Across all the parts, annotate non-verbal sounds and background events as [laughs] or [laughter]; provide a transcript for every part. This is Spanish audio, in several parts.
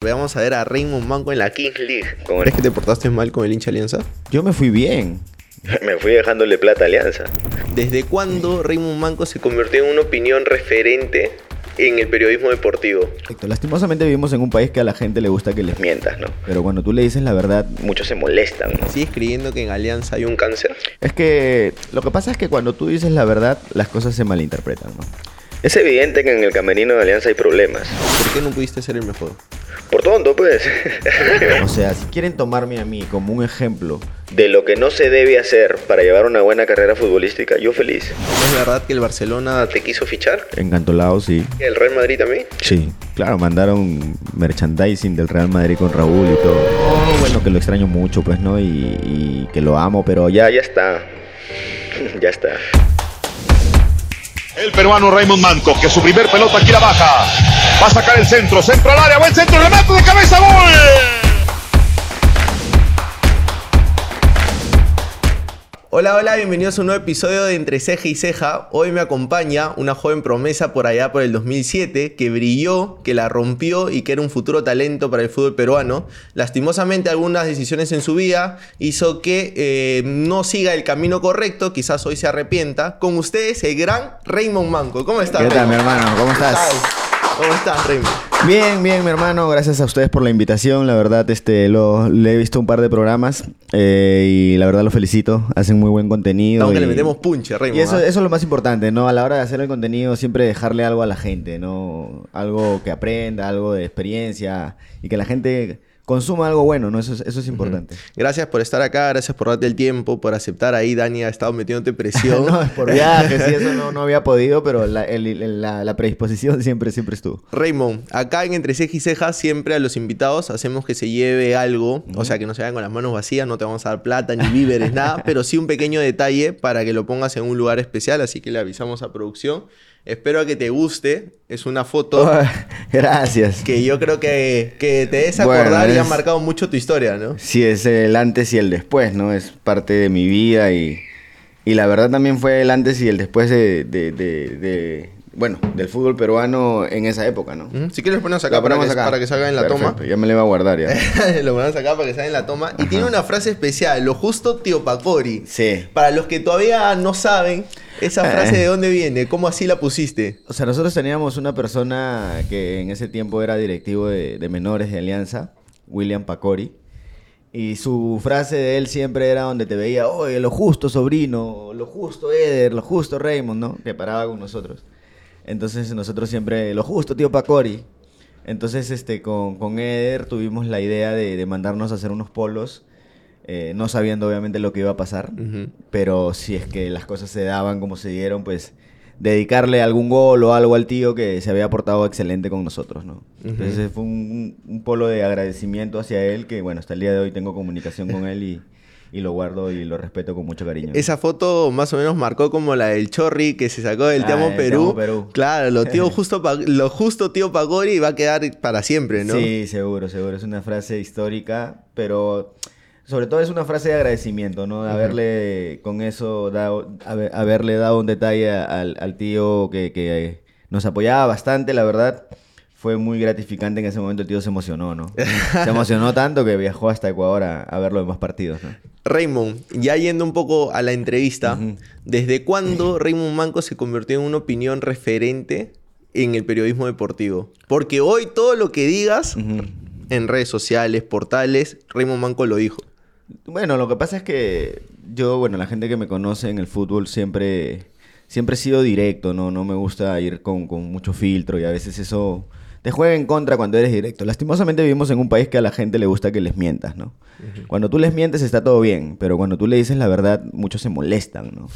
Vamos a ver a Raymond Manco en la Kings League. ¿Cómo ¿Crees que te portaste mal con el hincha Alianza? Yo me fui bien. [laughs] Me fui dejándole plata a Alianza. ¿Desde cuándo Raymond Manco se convirtió en una opinión referente en el periodismo deportivo? Lastimosamente vivimos en un país que a la gente le gusta que les mientas, ¿no? Pero cuando tú le dices la verdad, muchos se molestan. ¿no? ¿Sigues creyendo que en Alianza hay un cáncer? Es que lo que pasa es que cuando tú dices la verdad, las cosas se malinterpretan, ¿no? Es evidente que en el camerino de Alianza hay problemas. ¿Por qué no pudiste ser el mejor? Por tonto, pues. o sea, si quieren tomarme a mí como un ejemplo de lo que no se debe hacer para llevar una buena carrera futbolística, yo feliz. ¿Es verdad que el Barcelona te quiso fichar? Encantolado, sí. ¿Y el Real Madrid también? Sí, claro, mandaron merchandising del Real Madrid con Raúl y todo. Oh, bueno, que lo extraño mucho, pues, ¿no? Y, y que lo amo, pero ya... Ya está. [laughs] ya está. El peruano Raymond Manco, que su primer pelota aquí la baja. Va a sacar el centro, centro al área, buen centro, remate de cabeza, gol. Hola, hola, bienvenidos a un nuevo episodio de Entre Ceja y Ceja. Hoy me acompaña una joven promesa por allá por el 2007 que brilló, que la rompió y que era un futuro talento para el fútbol peruano. Lastimosamente algunas decisiones en su vida hizo que eh, no siga el camino correcto, quizás hoy se arrepienta. Con ustedes el gran Raymond Manco. ¿Cómo estás? ¿Qué tal, mi hermano? ¿Cómo estás? ¿Cómo estás, Raymond? Bien, bien, mi hermano. Gracias a ustedes por la invitación. La verdad, este, lo, le he visto un par de programas eh, y la verdad lo felicito. Hacen muy buen contenido. Aunque le metemos punche, Raymond. Y eso, eso es lo más importante, ¿no? A la hora de hacer el contenido, siempre dejarle algo a la gente, ¿no? Algo que aprenda, algo de experiencia y que la gente consuma algo bueno, ¿no? Eso es, eso es importante. Gracias por estar acá, gracias por darte el tiempo, por aceptar ahí. Dani ha estado metiéndote presión. [laughs] no, es por viajes y eso no, [laughs] no, había podido, pero la, la, predisposición siempre, siempre estuvo. Raymond, acá en Entre Ceja y Ceja siempre a los invitados hacemos que se lleve algo, o sea, que no se vayan con las manos vacías, no te vamos a dar plata ni víveres, [laughs] nada, pero sí un pequeño detalle para que lo pongas en un lugar especial, así que le avisamos a producción. Espero que te guste. Es una foto. [laughs] gracias. Que yo creo que, que te des acordar y ha marcado mucho tu historia, ¿no? Sí, es el antes y el después, ¿no? Es parte de mi vida y, y la verdad también fue el antes y el después de, de, bueno, del fútbol peruano en esa época, ¿no? Si quieres ponemos acá, para, que, para que salga en la toma. Ya me le va a guardar ya. [laughs] lo ponemos acá para que salga en la toma. Y tiene una frase especial, lo justo tío Pacori. Sí. Para los que todavía no saben, esa eh. frase de dónde viene, ¿cómo así la pusiste? O sea, nosotros teníamos una persona que en ese tiempo era directivo de, de menores de Alianza, William Pacori. Y su frase de él siempre era donde te veía, oye, lo justo sobrino, lo justo Eder, lo justo Raymond, ¿no? Que paraba con nosotros. Entonces nosotros siempre, lo justo, tío Pacori. Entonces este, con, con Eder tuvimos la idea de, mandarnos a hacer unos polos, eh, no sabiendo obviamente lo que iba a pasar, pero si es que las cosas se daban como se dieron, pues dedicarle algún gol o algo al tío que se había portado excelente con nosotros, ¿no? Entonces fue un, un, polo de agradecimiento hacia él que, bueno, hasta el día de hoy tengo comunicación con él y y lo guardo y lo respeto con mucho cariño. Esa foto más o menos marcó como la del Chorri que se sacó del ah, Te Amo Perú. Claro, lo, tío [laughs] justo lo justo tío Pagori va a quedar para siempre, ¿no? Sí, seguro, seguro. Es una frase histórica, pero sobre todo es una frase de agradecimiento, ¿no? De haberle con eso dado, haberle dado un detalle al, al tío que, que nos apoyaba bastante, la verdad fue muy gratificante en ese momento. El tío se emocionó, ¿no? [laughs] Se emocionó tanto que viajó hasta Ecuador a, ver los demás partidos, ¿no? Raymond, ya yendo un poco a la entrevista, ¿desde cuándo Raymond Manco se convirtió en una opinión referente en el periodismo deportivo? Porque hoy todo lo que digas en redes sociales, portales, Raymond Manco lo dijo. Bueno, lo que pasa es que yo, bueno, la gente que me conoce en el fútbol siempre, siempre he sido directo, ¿no? No me gusta ir con, con mucho filtro y a veces eso te juega en contra cuando eres directo. Lastimosamente vivimos en un país que a la gente le gusta que les mientas, ¿no? Cuando tú les mientes está todo bien, pero cuando tú le dices la verdad, muchos se molestan, ¿no?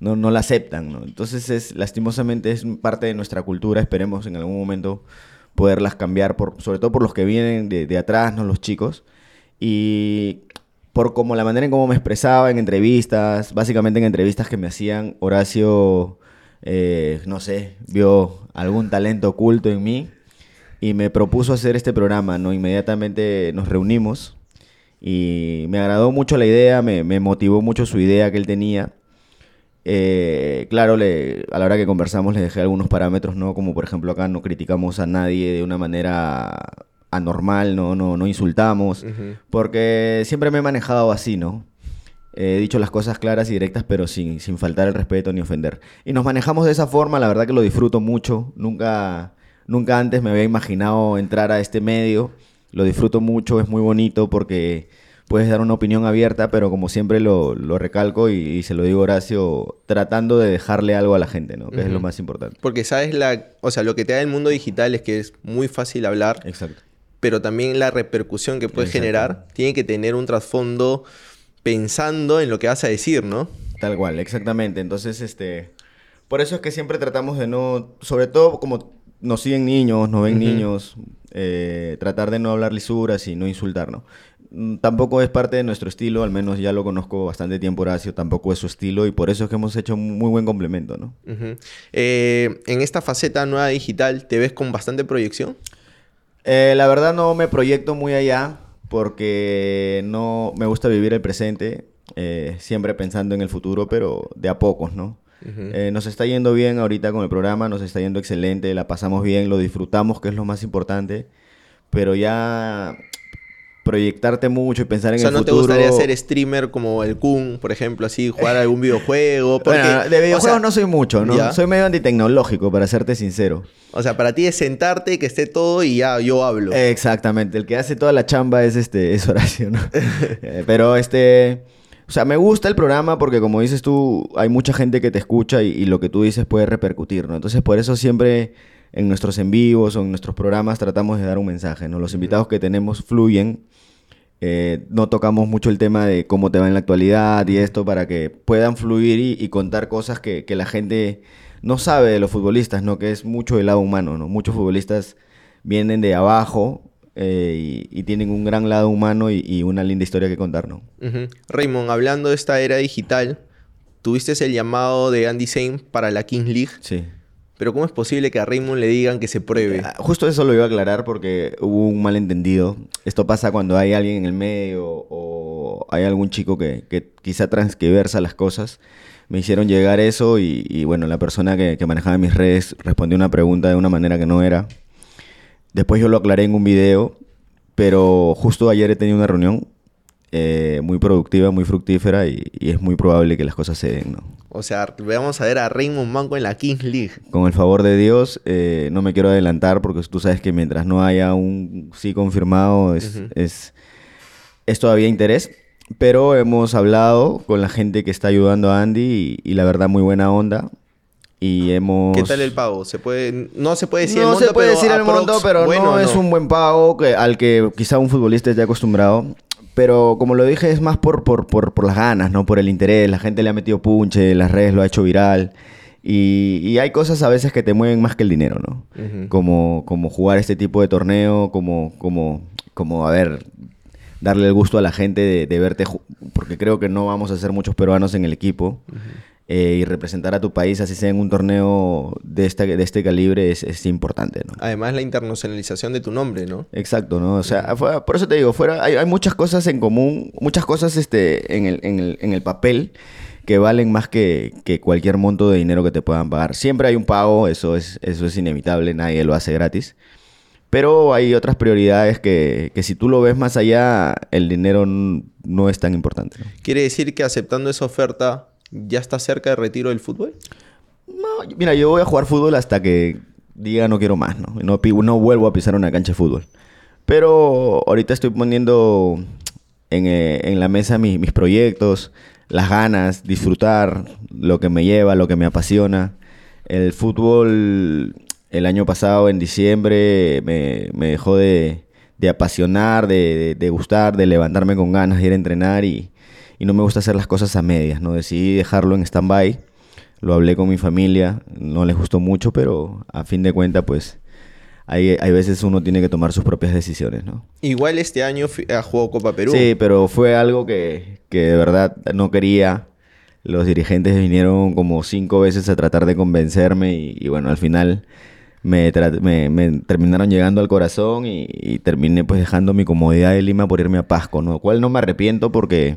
No, no la aceptan, ¿no? Entonces, es, lastimosamente es parte de nuestra cultura, esperemos en algún momento poderlas cambiar, por, sobre todo por los que vienen de, atrás, ¿no? Los chicos. Y por como la manera en cómo me expresaba en entrevistas, básicamente en entrevistas que me hacían, Horacio, eh, no sé, vio algún talento oculto en mí y me propuso hacer este programa, ¿no? Inmediatamente nos reunimos y me agradó mucho la idea, me, motivó mucho su idea que él tenía. Eh, claro, le, a la hora que conversamos le dejé algunos parámetros, ¿no? Como por ejemplo acá no criticamos a nadie de una manera anormal, no, no, no insultamos, porque siempre me he manejado así, ¿no? He dicho las cosas claras y directas, pero sin, sin faltar el respeto ni ofender. Y nos manejamos de esa forma, la verdad que lo disfruto mucho. Nunca, nunca antes me había imaginado entrar a este medio. Lo disfruto mucho, es muy bonito porque puedes dar una opinión abierta, pero como siempre lo, lo recalco y, se lo digo Horacio, tratando de dejarle algo a la gente, ¿no? Que es lo más importante. Porque sabes la, o sea, lo que te da el mundo digital es que es muy fácil hablar. Exacto. Pero también la repercusión que puede generar tiene que tener un trasfondo pensando en lo que vas a decir, ¿no? Tal cual, exactamente. Entonces, este, por eso es que siempre tratamos de no, sobre todo como nos siguen niños, nos ven niños, eh, tratar de no hablar lisuras y no insultar, ¿no? Mm, tampoco es parte de nuestro estilo, al menos ya lo conozco bastante tiempo Horacio, tampoco es su estilo y por eso es que hemos hecho un muy buen complemento, ¿no? Eh, en esta faceta nueva digital, ¿te ves con bastante proyección? Eh, la verdad no me proyecto muy allá porque no me gusta vivir el presente, siempre pensando en el futuro, pero de a pocos, ¿no? Eh, nos está yendo bien ahorita con el programa, nos está yendo excelente, la pasamos bien, lo disfrutamos, que es lo más importante, pero ya proyectarte mucho y pensar en el futuro. ¿no te gustaría ser streamer como el Kun, por ejemplo, así, jugar algún videojuego? bueno, de videojuegos no soy mucho, ¿no? Soy medio antitecnológico, para serte sincero. O sea, para ti es sentarte, que esté todo y ya yo hablo. Exactamente. El que hace toda la chamba es este, es Horacio, ¿no? [laughs] Eh, pero este. O sea, me gusta el programa porque como dices tú, hay mucha gente que te escucha y, y lo que tú dices puede repercutir, ¿no? Entonces por eso siempre en nuestros en vivos o en nuestros programas tratamos de dar un mensaje, ¿no? Los invitados que tenemos fluyen. Eh, no tocamos mucho el tema de cómo te va en la actualidad y esto para que puedan fluir y, contar cosas que, la gente no sabe de los futbolistas, ¿no? Que es mucho el lado humano, ¿no? Muchos futbolistas vienen de abajo eh, y, tienen un gran lado humano y, una linda historia que contar, ¿no? Raymond, hablando de esta era digital, tuviste el llamado de Andy Zane para la Kings League. Sí. Pero ¿cómo es posible que a Raymond le digan que se pruebe? Ah, justo eso lo iba a aclarar porque hubo un malentendido. Esto pasa cuando hay alguien en el medio o hay algún chico que, quizá transquiversa las cosas. Me hicieron llegar eso y, bueno, la persona que, que, manejaba mis redes respondió una pregunta de una manera que no era. Después yo lo aclaré en un video, pero justo ayer he tenido una reunión eh, muy productiva, muy fructífera y, es muy probable que las cosas se den, ¿no? O sea, vamos a ver a Raymond Manco en la Kings League. Con el favor de Dios, eh, no me quiero adelantar porque tú sabes que mientras no haya un sí confirmado es, es, todavía interés. Pero hemos hablado con la gente que está ayudando a Andy y, la verdad muy buena onda. Y hemos... ¿Qué tal el pago? ¿Se puede... No se puede decir no el monto, se puede decir el monto, pero no, es un buen pago que, al que quizá un futbolista esté acostumbrado pero como lo dije, es más por, por, por, por, las ganas, ¿no? Por el interés. La gente le ha metido punche, las redes lo ha hecho viral. Y, y hay cosas a veces que te mueven más que el dinero, ¿no? como, como jugar este tipo de torneo, como, como, como, a ver, darle el gusto a la gente de, de verte, porque creo que no vamos a ser muchos peruanos en el equipo. Eh, y representar a tu país, así sea en un torneo de este, de este calibre, es, es, importante, ¿no? Además, la internacionalización de tu nombre, ¿no? Exacto, ¿no? O sea, por eso te digo, fuera, hay, hay, muchas cosas en común, muchas cosas este, en, el, en, el, en el papel que valen más que, que, cualquier monto de dinero que te puedan pagar. Siempre hay un pago, eso es, eso es inevitable, nadie lo hace gratis. Pero hay otras prioridades que, que si tú lo ves más allá, el dinero no es tan importante. Quiere decir que aceptando esa oferta ¿Ya está cerca de retiro del fútbol? No, mira, yo voy a jugar fútbol hasta que diga no quiero más, ¿no? No, no vuelvo a pisar una cancha de fútbol. Pero ahorita estoy poniendo en, eh, la mesa mis proyectos, las ganas, disfrutar lo que me lleva, lo que me apasiona. El fútbol el año pasado, en diciembre, me, dejó de, apasionar, de, de, gustar, de levantarme con ganas, de ir a entrenar y, y no me gusta hacer las cosas a medias, ¿no? Decidí dejarlo en stand-by, lo hablé con mi familia, no les gustó mucho, pero a fin de cuentas, pues, hay, hay veces uno tiene que tomar sus propias decisiones, ¿no? Igual este año ha jugado Copa Perú. Sí, pero fue algo que, que de verdad no quería. Los dirigentes vinieron como cinco veces a tratar de convencerme y, bueno, al final me, me, terminaron llegando al corazón y, y, terminé pues dejando mi comodidad de Lima por irme a Pasco, ¿no? Cual no me arrepiento porque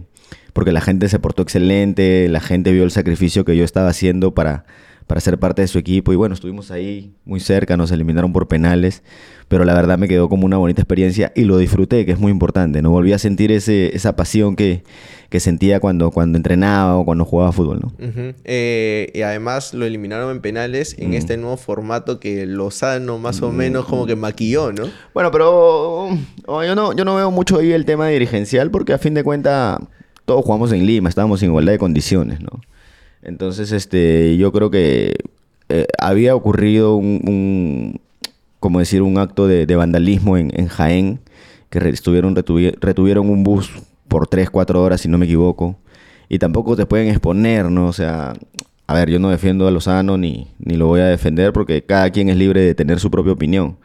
porque la gente se portó excelente, la gente vio el sacrificio que yo estaba haciendo para, para ser parte de su equipo. Y bueno, estuvimos ahí muy cerca, nos eliminaron por penales, pero la verdad me quedó como una bonita experiencia y lo disfruté, que es muy importante. No volví a sentir ese, esa pasión que, que sentía cuando, cuando entrenaba o cuando jugaba fútbol. ¿no? Eh, y además lo eliminaron en penales en Mm. este nuevo formato que Lozano más o menos como que maquilló, ¿no? Bueno, pero oh, yo, no, yo no veo mucho ahí el tema dirigencial porque a fin de cuentas todos jugamos en Lima, estábamos en igualdad de condiciones, ¿no? Entonces, este, yo creo que eh, había ocurrido un, como decir, un acto de, vandalismo en, en Jaén, que re- estuvieron, retuvi- retuvieron un bus por 3, 4 horas, si no me equivoco, y tampoco te pueden exponer, ¿no? O sea, a ver, yo no defiendo a Lozano ni, ni lo voy a defender porque cada quien es libre de tener su propia opinión.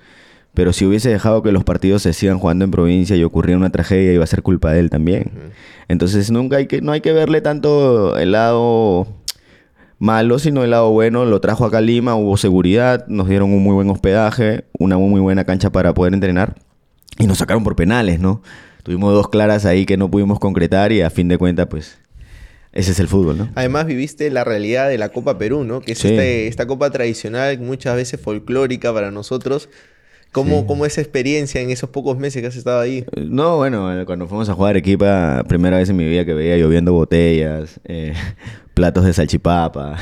Pero si hubiese dejado que los partidos se sigan jugando en provincia y ocurriera una tragedia, iba a ser culpa de él también. Entonces nunca hay que, no hay que verle tanto el lado malo, sino el lado bueno. Lo trajo acá a Lima, hubo seguridad, nos dieron un muy buen hospedaje, una muy buena cancha para poder entrenar y nos sacaron por penales, ¿no? Tuvimos dos claras ahí que no pudimos concretar y a fin de cuentas, pues, ese es el fútbol, ¿no? Además viviste la realidad de la Copa Perú, ¿no? Que es Sí. este- esta copa tradicional, muchas veces folclórica para nosotros. ¿Cómo, ¿Cómo esa experiencia en esos pocos meses que has estado ahí? No, bueno, eh, cuando fuimos a jugar Arequipa, primera vez en mi vida que veía lloviendo botellas, eh, [laughs] platos de salchipapa.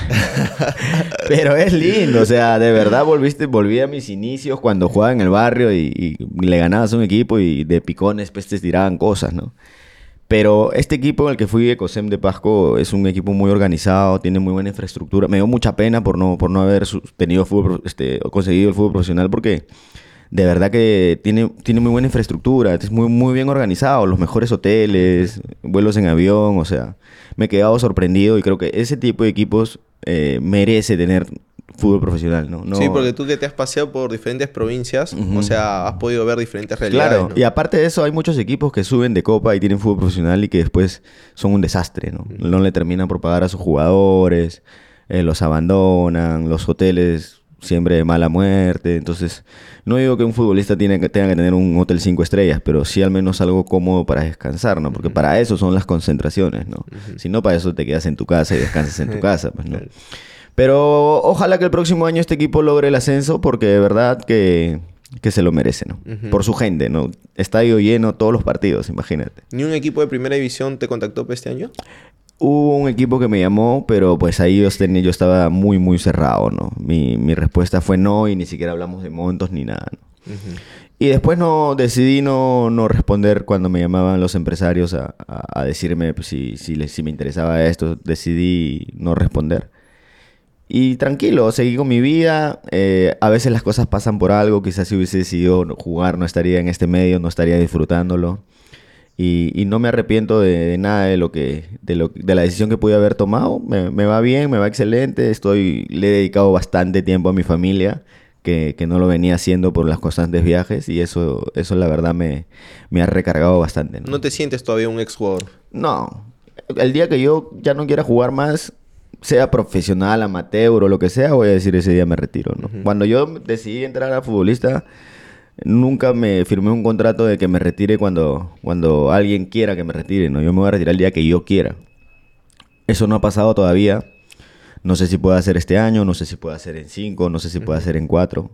[laughs] Pero es lindo, o sea, de verdad volviste, volví a mis inicios cuando jugaba en el barrio y, y le ganabas a un equipo y de picones pues te tiraban cosas, ¿no? Pero este equipo en el que fui, Ecosem de Pasco, es un equipo muy organizado, tiene muy buena infraestructura. Me dio mucha pena por no, por no haber tenido fútbol, este, conseguido el fútbol profesional porque de verdad que tiene, tiene muy buena infraestructura, es muy, muy bien organizado, los mejores hoteles, vuelos en avión, o sea, me he quedado sorprendido y creo que ese tipo de equipos eh, merece tener fútbol profesional, ¿no? No- Sí, porque tú que te has paseado por diferentes provincias, o sea, has podido ver diferentes realidades. Claro, ¿no? y aparte de eso, hay muchos equipos que suben de copa y tienen fútbol profesional y que después son un desastre, ¿no? No le terminan por pagar a sus jugadores, eh, los abandonan, los hoteles siempre de mala muerte. Entonces, no digo que un futbolista tiene que, tenga que tener un hotel cinco estrellas, pero sí al menos algo cómodo para descansar, ¿no? Porque para eso son las concentraciones, ¿no? Si no, para eso te quedas en tu casa y descansas en tu [laughs] casa, pues, ¿no? Pero ojalá que el próximo año este equipo logre el ascenso porque de verdad que, que se lo merece, ¿no? Por su gente, ¿no? Estadio lleno todos los partidos, imagínate. ¿Ni un equipo de primera división te contactó para este año? Hubo un equipo que me llamó, pero pues ahí yo, tenía, yo estaba muy, muy cerrado, ¿no? Mi, mi respuesta fue no y ni siquiera hablamos de montos ni nada, ¿no? Y después no decidí no, no responder cuando me llamaban los empresarios a, a- a decirme pues, si, si, les- si me interesaba esto. Decidí no responder. Y tranquilo, seguí con mi vida. Eh, a veces las cosas pasan por algo. Quizás si hubiese decidido jugar no estaría en este medio, no estaría disfrutándolo. Y, y no me arrepiento de, de nada de lo que de, lo, de la decisión que pude haber tomado. Me, me va bien, me va excelente. Estoy le he dedicado bastante tiempo a mi familia que, que no lo venía haciendo por las constantes viajes y eso eso la verdad me, me ha recargado bastante. ¿no? ¿No te sientes todavía un exjugador? No. El día que yo ya no quiera jugar más, sea profesional, amateur o lo que sea, voy a decir ese día me retiro, ¿no? Cuando yo decidí entrar a futbolista, nunca me firmé un contrato de que me retire cuando, cuando alguien quiera que me retire, ¿no? Yo me voy a retirar el día que yo quiera. Eso no ha pasado todavía. No sé si puede hacer este año, no sé si puede hacer en cinco, no sé si puede hacer en cuatro.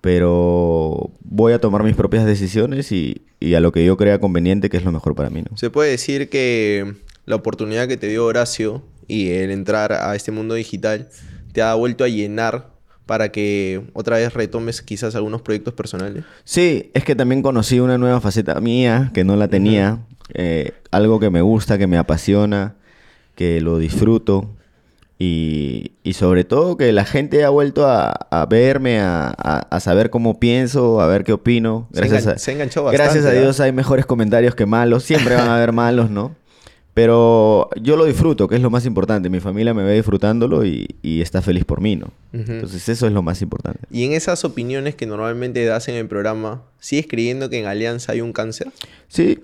Pero voy a tomar mis propias decisiones y, y a lo que yo crea conveniente, que es lo mejor para mí, ¿no? Se puede decir que la oportunidad que te dio Horacio y el entrar a este mundo digital te ha vuelto a llenar para que otra vez retomes quizás algunos proyectos personales. Sí, es que también conocí una nueva faceta mía que no la tenía. eh, algo que me gusta, que me apasiona, que lo disfruto. Y, y sobre todo que la gente ha vuelto a, a verme, a, a- a saber cómo pienso, a ver qué opino. Se Gracias, engan- se enganchó gracias a bastante. Dios hay mejores comentarios que malos. Siempre van a haber malos, ¿no? Pero yo lo disfruto, que es lo más importante. Mi familia me ve disfrutándolo y, y está feliz por mí, ¿no? Entonces eso es lo más importante. Y en esas opiniones que normalmente das en el programa, ¿sigues creyendo que en Alianza hay un cáncer? Sí,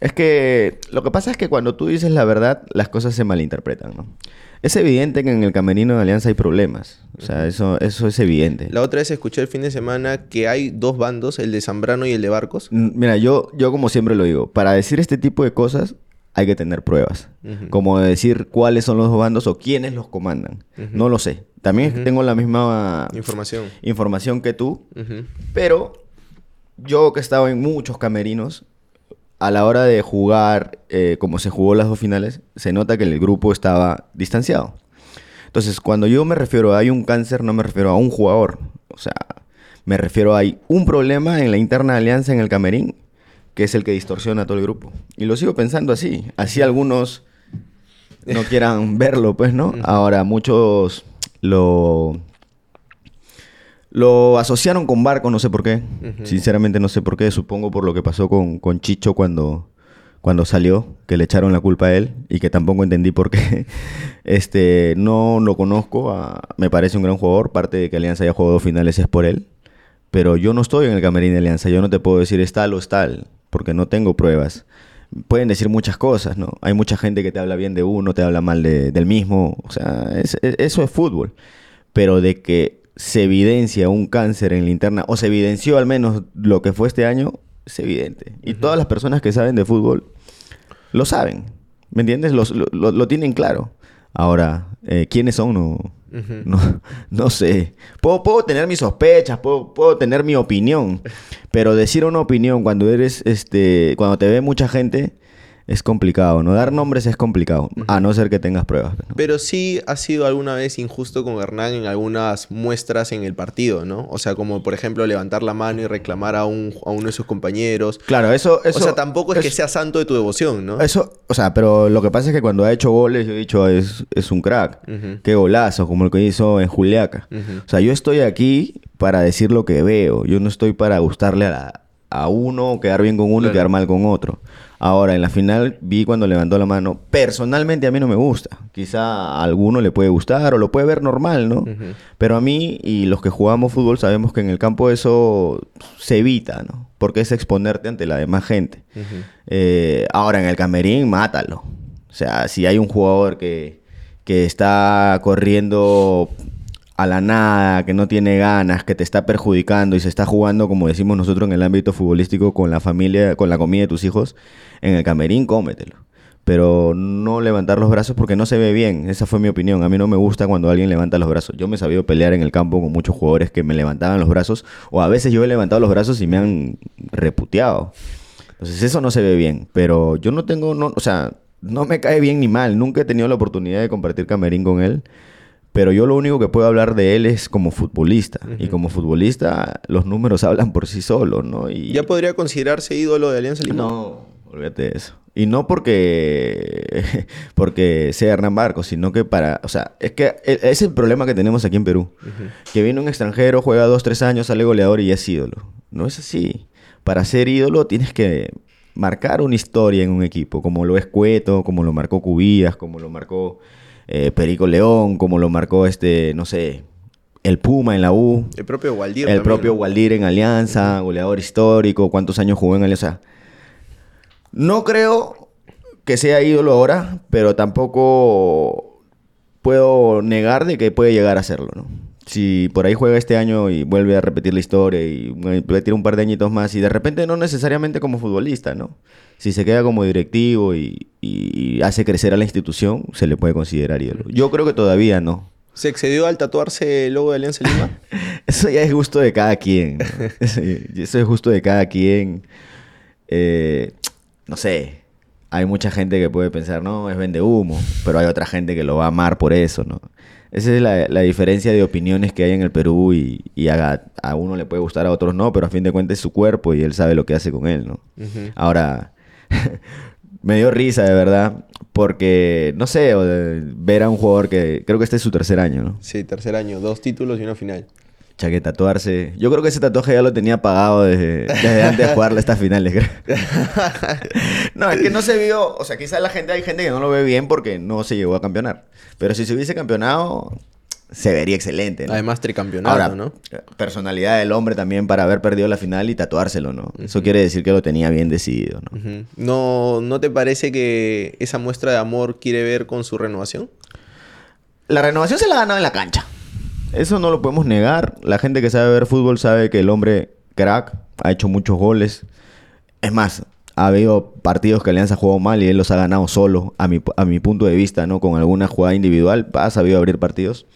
es que lo que pasa es que cuando tú dices la verdad, las cosas se malinterpretan, ¿no? Es evidente que en el camerino de Alianza hay problemas. O sea, eso, eso es evidente. La otra vez escuché el fin de semana que hay dos bandos, el de Zambrano y el de Barcos. Mira, yo, yo como siempre lo digo, para decir este tipo de cosas hay que tener pruebas. Como decir cuáles son los dos bandos o quiénes los comandan. No lo sé. También tengo la misma Información. información que tú, pero yo que he estado en muchos camerinos, a la hora de jugar, eh, como se jugó las dos finales, se nota que el grupo estaba distanciado. Entonces, cuando yo me refiero a hay un cáncer, no me refiero a un jugador. O sea, me refiero a hay un problema en la interna alianza en el camerín, que es el que distorsiona todo el grupo. Y lo sigo pensando así. Así algunos no [laughs] quieran verlo, pues, ¿no? Ahora, muchos lo lo asociaron con Barco, no sé por qué. Sinceramente no sé por qué. Supongo por lo que pasó con, con Chicho cuando, cuando salió, que le echaron la culpa a él y que tampoco entendí por qué. [laughs] Este, no lo conozco. a- me parece un gran jugador. Parte de que Alianza haya jugado dos finales es por él. Pero yo no estoy en el camerín de Alianza. Yo no te puedo decir es tal o es tal, porque no tengo pruebas. Pueden decir muchas cosas, ¿no? Hay mucha gente que te habla bien de uno, te habla mal de- del mismo. O sea, es- es- eso es fútbol. Pero de que se evidencia un cáncer en la interna, o se evidenció al menos lo que fue este año, es evidente. Y todas las personas que saben de fútbol lo saben. ¿Me entiendes? Los- lo, lo- lo tienen claro. Ahora, eh, ¿quiénes son? No, No, no sé. Puedo, puedo tener mis sospechas, puedo, puedo tener mi opinión. Pero decir una opinión cuando eres, este, cuando te ve mucha gente, es complicado, ¿no? Dar nombres es complicado. A no ser que tengas pruebas. ¿no? Pero sí ha sido alguna vez injusto con Hernán en algunas muestras en el partido, ¿no? O sea, como por ejemplo levantar la mano y reclamar a, un, a uno de sus compañeros. Claro, eso, eso. o sea, tampoco es que sea santo de tu devoción, ¿no? Eso, o sea, pero lo que pasa es que cuando ha hecho goles, yo he dicho, es, es un crack. Qué golazo, como el que hizo en Juliaca. O sea, yo estoy aquí para decir lo que veo. Yo no estoy para gustarle a, la- a uno, quedar bien con uno Claro. y quedar mal con otro. Ahora, en la final vi cuando levantó la mano. Personalmente a mí no me gusta. Quizá a alguno le puede gustar o lo puede ver normal, ¿no? Pero a mí y los que jugamos fútbol sabemos que en el campo eso se evita, ¿no? Porque es exponerte ante la demás gente. Eh, ahora, en el camerín, mátalo. O sea, si hay un jugador que, que está corriendo a la nada, que no tiene ganas, que te está perjudicando y se está jugando, como decimos nosotros en el ámbito futbolístico, con la familia, con la comida de tus hijos, en el camerín, cómetelo. Pero no levantar los brazos porque no se ve bien. Esa fue mi opinión. A mí no me gusta cuando alguien levanta los brazos. Yo me he sabido pelear en el campo con muchos jugadores que me levantaban los brazos. O a veces yo he levantado los brazos y me han reputeado. Entonces eso no se ve bien. Pero yo no tengo, no, o sea, no me cae bien ni mal. Nunca he tenido la oportunidad de compartir camerín con él. Pero yo lo único que puedo hablar de él es como futbolista. Y como futbolista los números [laughs] hablan por sí solos, ¿no? Y ¿Ya podría considerarse ídolo de Alianza Lima? no, olvídate de eso. Y no porque, [laughs] porque sea Hernán Barcos, sino que para... O sea, es que e- es el problema que tenemos aquí en Perú. Que viene un extranjero, juega dos, tres años, sale goleador y ya es ídolo. No es así. Para ser ídolo tienes que marcar una historia en un equipo, como lo es Cueto, como lo marcó Cubías, como lo marcó eh, Perico León, como lo marcó este, no sé, el Puma en la U. El propio Waldir. El también, propio ¿no? Waldir en Alianza, goleador histórico, cuántos años jugó en Alianza. No creo que sea ídolo ahora, pero tampoco puedo negar de que puede llegar a serlo, ¿no? Si por ahí juega este año y vuelve a repetir la historia y repetir un par de añitos más y de repente no necesariamente como futbolista, ¿no? Si se queda como directivo y, y hace crecer a la institución, se le puede considerar ídolo. Yo creo que todavía no. ¿Se excedió al tatuarse el logo de Alianza Lima? [laughs] Eso ya es gusto de cada quien. [laughs] ¿no? Eso, eso es gusto de cada quien. Eh, no sé. Hay mucha gente que puede pensar, no, es vende humo. Pero hay otra gente que lo va a amar por eso, ¿no? Esa es la, la diferencia de opiniones que hay en el Perú y, y a, a uno le puede gustar, a otros no, pero a fin de cuentas es su cuerpo y él sabe lo que hace con él, ¿no? Ahora, [laughs] me dio risa de verdad, porque, no sé, ver a un jugador que creo que este es su tercer año, ¿no? Sí, tercer año, dos títulos y una final. Chaque tatuarse. Yo creo que ese tatuaje ya lo tenía pagado desde, desde antes de jugarle estas finales, creo. [laughs] no, es que no se vio. O sea, quizás la gente, hay gente que no lo ve bien porque no se llegó a campeonar. Pero si se hubiese campeonado, se vería excelente. ¿no? Además, tricampeonato, Ahora, ¿no? personalidad del hombre también para haber perdido la final y tatuárselo, ¿no? Eso quiere decir que lo tenía bien decidido, ¿no? ¿No, ¿No te parece que esa muestra de amor quiere ver con su renovación? La renovación se la ha ganado en la cancha. Eso no lo podemos negar. La gente que sabe ver fútbol sabe que el hombre crack ha hecho muchos goles. Es más, ha habido partidos que Alianza ha jugado mal y él los ha ganado solo, a mi, a mi punto de vista, ¿no? Con alguna jugada individual, ha sabido abrir partidos.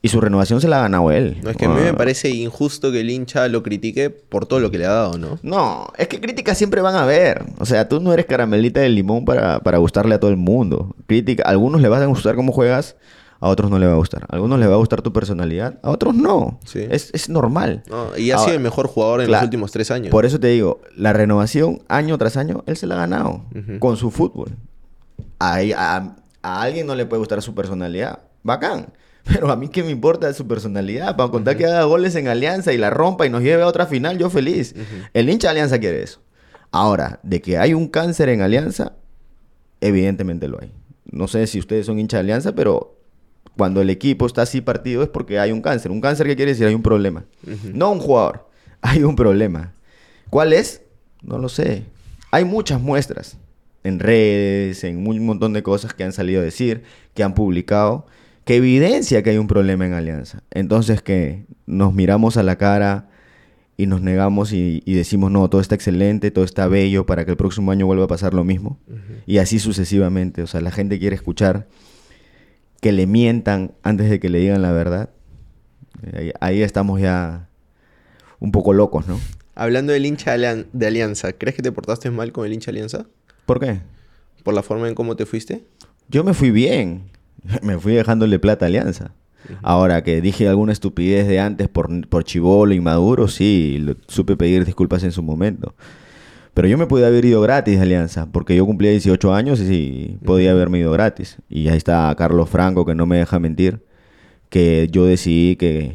Y su renovación se la ha ganado él. No, es que a mí me Ah. parece injusto que el hincha lo critique por todo lo que le ha dado, ¿no? No, es que críticas siempre van a haber. O sea, tú no eres caramelita de limón para, para gustarle a todo el mundo. Crítica, a algunos les va a gustar cómo juegas, a otros no les va a gustar. A algunos les va a gustar tu personalidad, a otros no. Sí. Es, es normal. No, y ha sido el mejor jugador en claro, los últimos tres años. Por eso te digo, la renovación año tras año, él se la ha ganado con su fútbol. A, a- a alguien no le puede gustar su personalidad. Bacán. Pero a mí qué me importa su personalidad. Para contar que haga goles en Alianza y la rompa y nos lleve a otra final, yo feliz. El hincha de Alianza quiere eso. Ahora, de que hay un cáncer en Alianza, evidentemente lo hay. No sé si ustedes son hincha de Alianza, pero cuando el equipo está así partido es porque hay un cáncer. ¿Un cáncer qué quiere decir? Hay un problema. No un jugador. [laughs] Hay un problema. ¿Cuál es? No lo sé. Hay muchas muestras en redes, en un montón de cosas que han salido a decir, que han publicado, que evidencia que hay un problema en Alianza. Entonces que nos miramos a la cara y nos negamos y, y decimos, no, todo está excelente, todo está bello para que el próximo año vuelva a pasar lo mismo. Y así sucesivamente. O sea, la gente quiere escuchar que le mientan antes de que le digan la verdad. Ahí, ahí estamos ya un poco locos, ¿no? Hablando del hincha de Alian- de Alianza, ¿crees que te portaste mal con el hincha de Alianza? ¿Por qué? ¿Por la forma en cómo te fuiste? Yo me fui bien. [laughs] Me fui dejándole plata a Alianza. Ahora que dije alguna estupidez de antes por, por chivolo, inmaduro, sí, lo- supe pedir disculpas en su momento. Pero yo me pude haber ido gratis Alianza, porque yo cumplía 18 años y sí, podía haberme ido gratis. Y ahí está Carlos Franco, que no me deja mentir, que yo decidí que,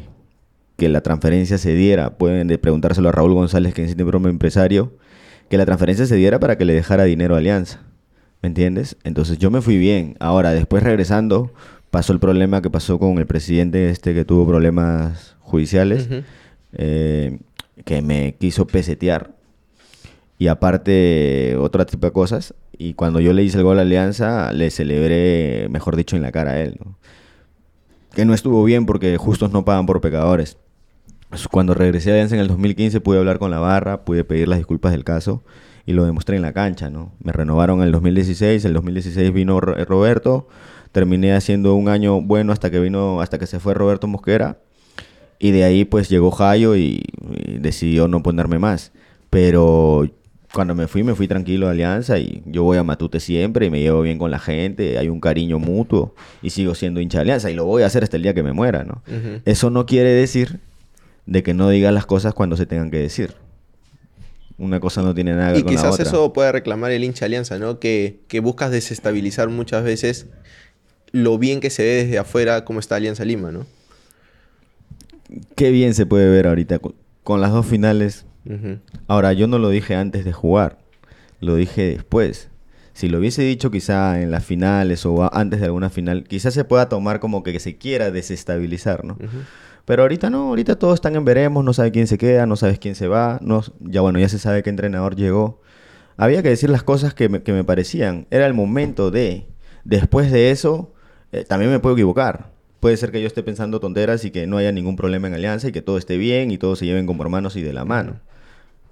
que la transferencia se diera. Pueden de preguntárselo a Raúl González, que es un empresario, que la transferencia se diera para que le dejara dinero a Alianza. ¿Me entiendes? Entonces yo me fui bien. Ahora, después regresando, pasó el problema que pasó con el presidente este que tuvo problemas judiciales, eh, que me quiso pesetear. Y aparte, otra tipo de cosas. Y cuando yo le hice el gol a Alianza, le celebré, mejor dicho, en la cara a él. ¿no? Que no estuvo bien porque justos no pagan por pecadores. Pues, Cuando regresé a Alianza en el 2015 pude hablar con la barra, pude pedir las disculpas del caso y lo demostré en la cancha, ¿no? Me renovaron en el 2016, el 2016 vino eh, Roberto, terminé haciendo un año bueno hasta que vino, hasta que se fue Roberto Mosquera y de ahí pues llegó Jayo y, y decidió no ponerme más. Pero cuando me fui, me fui tranquilo a Alianza y yo voy a Matute siempre y me llevo bien con la gente, hay un cariño mutuo y sigo siendo hincha de Alianza y lo voy a hacer hasta el día que me muera, ¿no? Eso no quiere decir de que no digas las cosas cuando se tengan que decir. Una cosa no tiene nada que ver Y con la quizás otra. eso puede reclamar el hincha de Alianza, ¿no? Que, que buscas desestabilizar muchas veces lo bien que se ve desde afuera como está Alianza Lima, ¿no? Qué bien se puede ver ahorita con las dos finales. Ahora, yo no lo dije antes de jugar, lo dije después. Si lo hubiese dicho quizá en las finales o antes de alguna final, quizás se pueda tomar como que se quiera desestabilizar, ¿no? Pero ahorita no, ahorita todos están en veremos, no sabe quién se queda, no sabes quién se va, no, ya bueno, ya se sabe qué entrenador llegó. Había que decir las cosas que me, que me parecían, era el momento de. Después de eso, eh, también me puedo equivocar. Puede ser que yo esté pensando tonteras y que no haya ningún problema en Alianza y que todo esté bien y todos se lleven como hermanos y de la mano.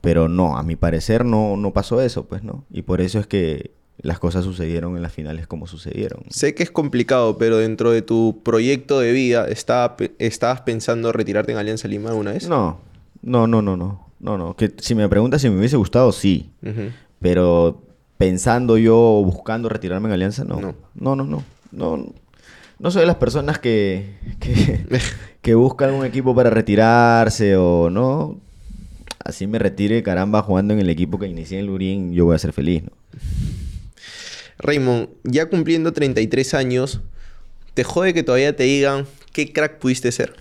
Pero no, a mi parecer no, no pasó eso, pues, ¿no? Y por eso es que las cosas sucedieron en las finales como sucedieron. Sé que es complicado, pero dentro de tu proyecto de vida, ¿estaba pe- ¿estabas pensando retirarte en Alianza Lima alguna vez? No, no, no, no, no. No, no. Que si me preguntas si me hubiese gustado, sí. Pero pensando yo o buscando retirarme en Alianza, no. No. No, no, no. No, no. No soy de las personas que, que, [laughs] que buscan un equipo para retirarse o no. Así me retire, caramba, jugando en el equipo que inicié en Lurín, yo voy a ser feliz, ¿no? Raymond, ya cumpliendo 33 años, ¿te jode que todavía te digan qué crack pudiste ser?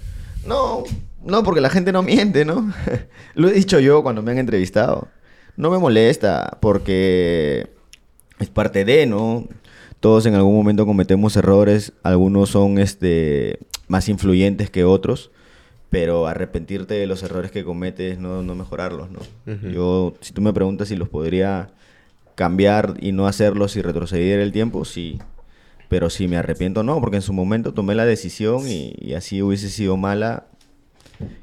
No, no, porque la gente no miente, ¿no? [laughs] Lo he dicho yo cuando me han entrevistado. No me molesta porque es parte de, ¿no? Todos en algún momento cometemos errores, algunos son este más influyentes que otros, pero arrepentirte de los errores que cometes, no, no mejorarlos, ¿no? Yo, si tú me preguntas si los podría cambiar y no hacerlos y retroceder el tiempo, sí. Pero si me arrepiento, no, porque en su momento tomé la decisión y, y así hubiese sido mala,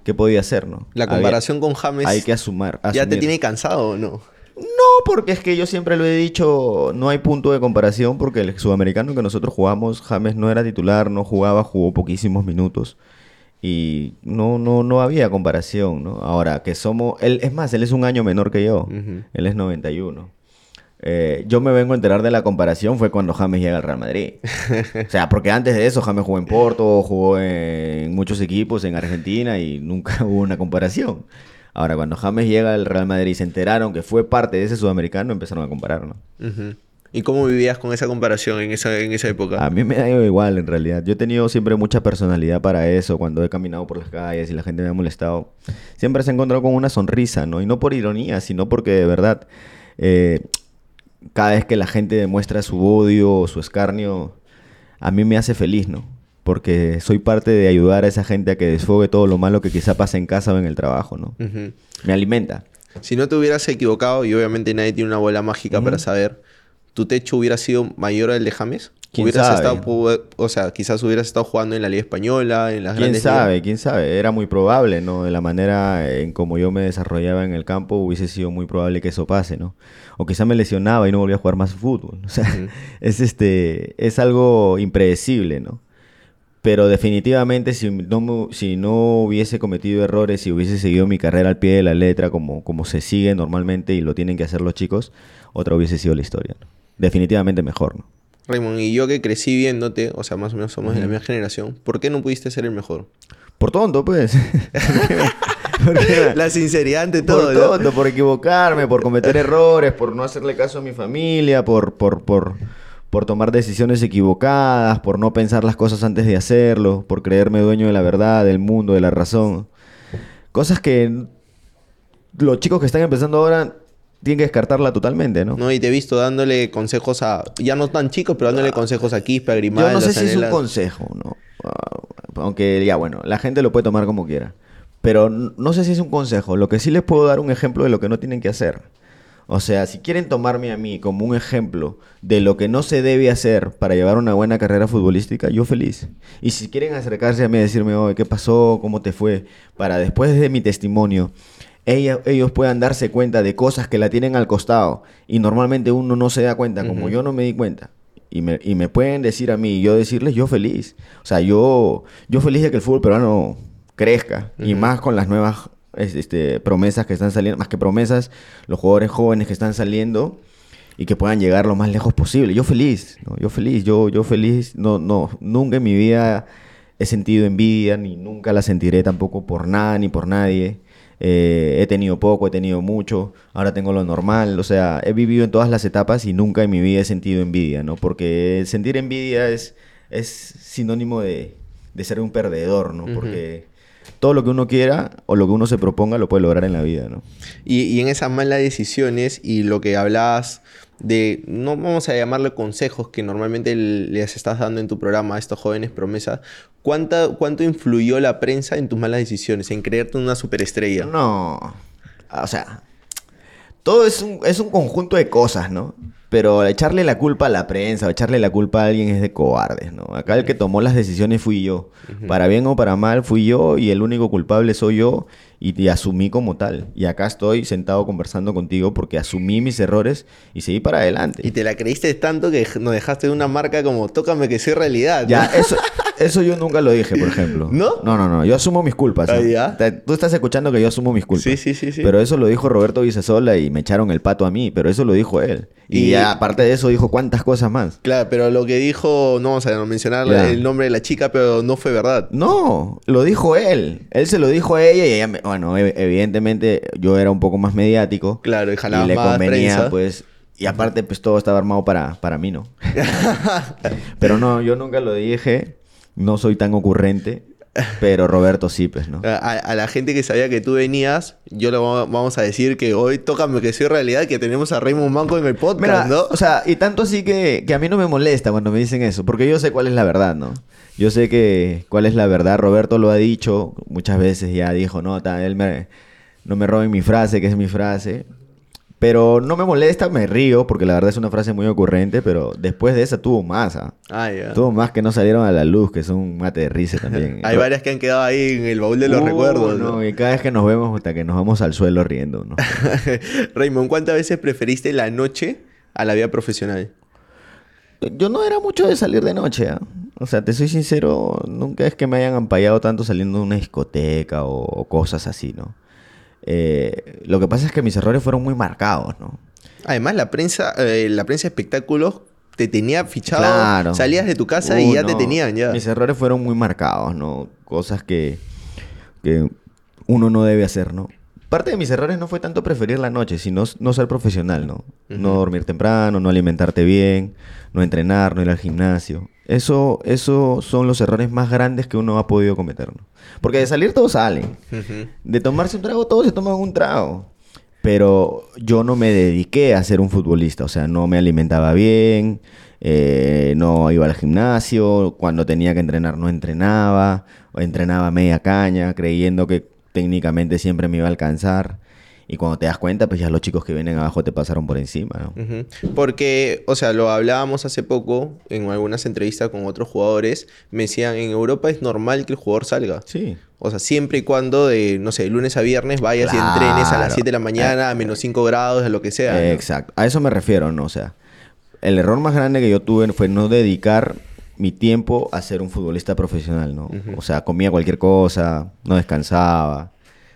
¿qué podía hacer, no? La Había- comparación con James hay que asumar, ya te asumir. tiene cansado o no? No, porque es que yo siempre lo he dicho, no hay punto de comparación porque el sudamericano que nosotros jugamos, James no era titular, no jugaba, jugó poquísimos minutos y no no no había comparación, ¿no? Ahora que somos él es más, él es un año menor que yo. Él es 91. Eh, yo me vengo a enterar de la comparación fue cuando James llega al Real Madrid. [laughs] o sea, porque antes de eso James jugó en Porto, jugó en muchos equipos en Argentina y nunca [laughs] hubo una comparación. Ahora, cuando James llega al Real Madrid y se enteraron que fue parte de ese sudamericano, empezaron a comparar, ¿no? ¿Y cómo vivías con esa comparación en esa, en esa época? A mí me da igual, en realidad. Yo he tenido siempre mucha personalidad para eso. Cuando he caminado por las calles y la gente me ha molestado, siempre se ha encontrado con una sonrisa, ¿no? Y no por ironía, sino porque de verdad, eh, cada vez que la gente demuestra su odio o su escarnio, a mí me hace feliz, ¿no? Porque soy parte de ayudar a esa gente a que desfogue todo lo malo que quizá pasa en casa o en el trabajo, ¿no? Ujú. Me alimenta. Si no te hubieras equivocado, y obviamente nadie tiene una bola mágica para saber, ¿tu techo hubiera sido mayor al de James? ¿Quién ¿Hubieras sabe? estado, o sea, quizás hubieras estado jugando en la Liga Española, en las ¿Quién grandes sabe? ligas? ¿Quién sabe? Era muy probable, ¿no? De la manera en como yo me desarrollaba en el campo, hubiese sido muy probable que eso pase, ¿no? O quizá me lesionaba y no volvía a jugar más fútbol. [laughs] O sea, es este, es algo impredecible, ¿no? Pero definitivamente si no, me- si no hubiese cometido errores, si hubiese seguido mi carrera al pie de la letra como, como se sigue normalmente y lo tienen que hacer los chicos, otra hubiese sido la historia. ¿no? Definitivamente mejor, ¿no? Raymond, y yo que crecí viéndote, o sea, más o menos somos de la misma generación, ¿por qué no pudiste ser el mejor? Por tonto, pues. [laughs] Porque- La sinceridad ante todo, por ¿no? tonto, por equivocarme, por cometer [laughs] errores, por no hacerle caso a mi familia, por, por, por, por tomar decisiones equivocadas, por no pensar las cosas antes de hacerlo, por creerme dueño de la verdad, del mundo, de la razón. Cosas que los chicos que están empezando ahora tienen que descartarla totalmente, ¿no? ¿no? Y te he visto dándole consejos a, ya no tan chicos, pero dándole consejos a Quispe, a Yo no sé si es un consejo, ¿no? Ah, Aunque ya, bueno, la gente lo puede tomar como quiera. Pero no sé si es un consejo. Lo que sí les puedo dar un ejemplo de lo que no tienen que hacer. O sea, si quieren tomarme a mí como un ejemplo de lo que no se debe hacer para llevar una buena carrera futbolística, yo feliz. Y si quieren acercarse a mí y decirme, oye, ¿qué pasó? ¿Cómo te fue? Para después de mi testimonio, ella- ellos puedan darse cuenta de cosas que la tienen al costado y normalmente uno no se da cuenta, como yo no me di cuenta. Y me, y me pueden decir a mí yo decirles, yo feliz. O sea, yo, yo feliz de que el fútbol peruano crezca. Y más con las nuevas es- este, promesas que están saliendo, más que promesas, los jugadores jóvenes que están saliendo y que puedan llegar lo más lejos posible. Yo feliz, ¿no? yo feliz, yo, yo feliz. No, no, nunca en mi vida he sentido envidia, ni nunca la sentiré tampoco por nada ni por nadie. Eh, he tenido poco, he tenido mucho, ahora tengo lo normal, o sea, he vivido en todas las etapas y nunca en mi vida he sentido envidia, ¿no? Porque sentir envidia es, es sinónimo de, de ser un perdedor, ¿no? Porque todo lo que uno quiera o lo que uno se proponga lo puede lograr en la vida, ¿no? Y, y en esas malas decisiones y lo que hablabas de, no vamos a llamarle consejos que normalmente les estás dando en tu programa a estos jóvenes promesas, ¿cuánta, ¿cuánto influyó la prensa en tus malas decisiones, en creerte una superestrella? No, o sea, todo es un, es un conjunto de cosas, ¿no? Pero echarle la culpa a la prensa o echarle la culpa a alguien es de cobardes, ¿no? Acá el que tomó las decisiones fui yo. Para bien o para mal fui yo y el único culpable soy yo y te asumí como tal. Y acá estoy sentado conversando contigo porque asumí mis errores y seguí para adelante. Y te la creíste tanto que nos dejaste una marca como tócame que soy realidad. ¿no? Ya, eso, eso yo nunca lo dije, por ejemplo. [laughs] ¿No? No, no, no. Yo asumo mis culpas. Ah, ya. Te- Tú estás escuchando que yo asumo mis culpas. Sí, sí, sí, sí. Pero eso lo dijo Roberto Vicesola y me echaron el pato a mí, pero eso lo dijo él. Y, Y- ya, aparte de eso dijo cuántas cosas más. Claro, pero lo que dijo, no vamos a mencionar el nombre de la chica, pero no fue verdad. No, lo dijo él. Él se lo dijo a ella y ella, me- bueno, e- evidentemente yo era un poco más mediático. Claro, y y jalabas le más convenía, prensa. pues. Y aparte, pues todo estaba armado para, para mí, ¿no? [laughs] pero no, yo nunca lo dije. No soy tan ocurrente. Pero Roberto sí, pues, ¿no? A, a la gente que sabía que tú venías, yo le va- vamos a decir que hoy tócame que soy realidad, que tenemos a Raymond Manco en el podcast, Mira, ¿no? o sea, y tanto así que, que a mí no me molesta cuando me dicen eso, porque yo sé cuál es la verdad, ¿no? Yo sé que cuál es la verdad. Roberto lo ha dicho muchas veces, ya dijo, no, ta, él me, no me roben mi frase, que es mi frase. Pero no me molesta, me río, porque la verdad es una frase muy ocurrente, pero después de esa tuvo más. ¿ah? Ah. Tuvo más que no salieron a la luz, que son un mate de risa también. [laughs] Hay varias que han quedado ahí en el baúl de los Uh, recuerdos. no, ¿no? y cada vez que nos vemos, hasta que nos vamos al suelo riendo, ¿no? [laughs] Raymond, ¿cuántas veces preferiste la noche a la vida profesional? Yo no era mucho de salir de noche, ¿ah? O sea, te soy sincero, nunca es que me hayan ampallado tanto saliendo de una discoteca o, o cosas así, ¿no? Eh, lo que pasa es que mis errores fueron muy marcados, ¿no? Además, la prensa, eh, la prensa de espectáculos te tenía fichado. Claro. Salías de tu casa y Uh, ya te tenían ya. Mis errores fueron muy marcados, ¿no? Cosas que, que uno no debe hacer, ¿no? Parte de mis errores no fue tanto preferir la noche, sino no ser profesional, ¿no? No dormir temprano, no alimentarte bien, no entrenar, no ir al gimnasio. Eso, eso son los errores más grandes que uno ha podido cometer, ¿no? Porque de salir todos salen. De tomarse un trago, todos se toman un trago. Pero yo no me dediqué a ser un futbolista. O sea, no me alimentaba bien, eh, no iba al gimnasio, cuando tenía que entrenar no entrenaba, o entrenaba media caña, creyendo que técnicamente siempre me iba a alcanzar. Y cuando te das cuenta, pues ya los chicos que vienen abajo te pasaron por encima, ¿no? Porque, o sea, lo hablábamos hace poco en algunas entrevistas con otros jugadores. Me decían, en Europa es normal que el jugador salga. Sí. O sea, siempre y cuando de, no sé, de lunes a viernes vayas y entrenes a las Claro. 7 de la mañana, a menos 5 grados, a lo que sea. ¿no? Exacto. A eso me refiero, ¿no? O sea, el error más grande que yo tuve fue no dedicar mi tiempo a ser un futbolista profesional, ¿no? O sea, comía cualquier cosa, no descansaba,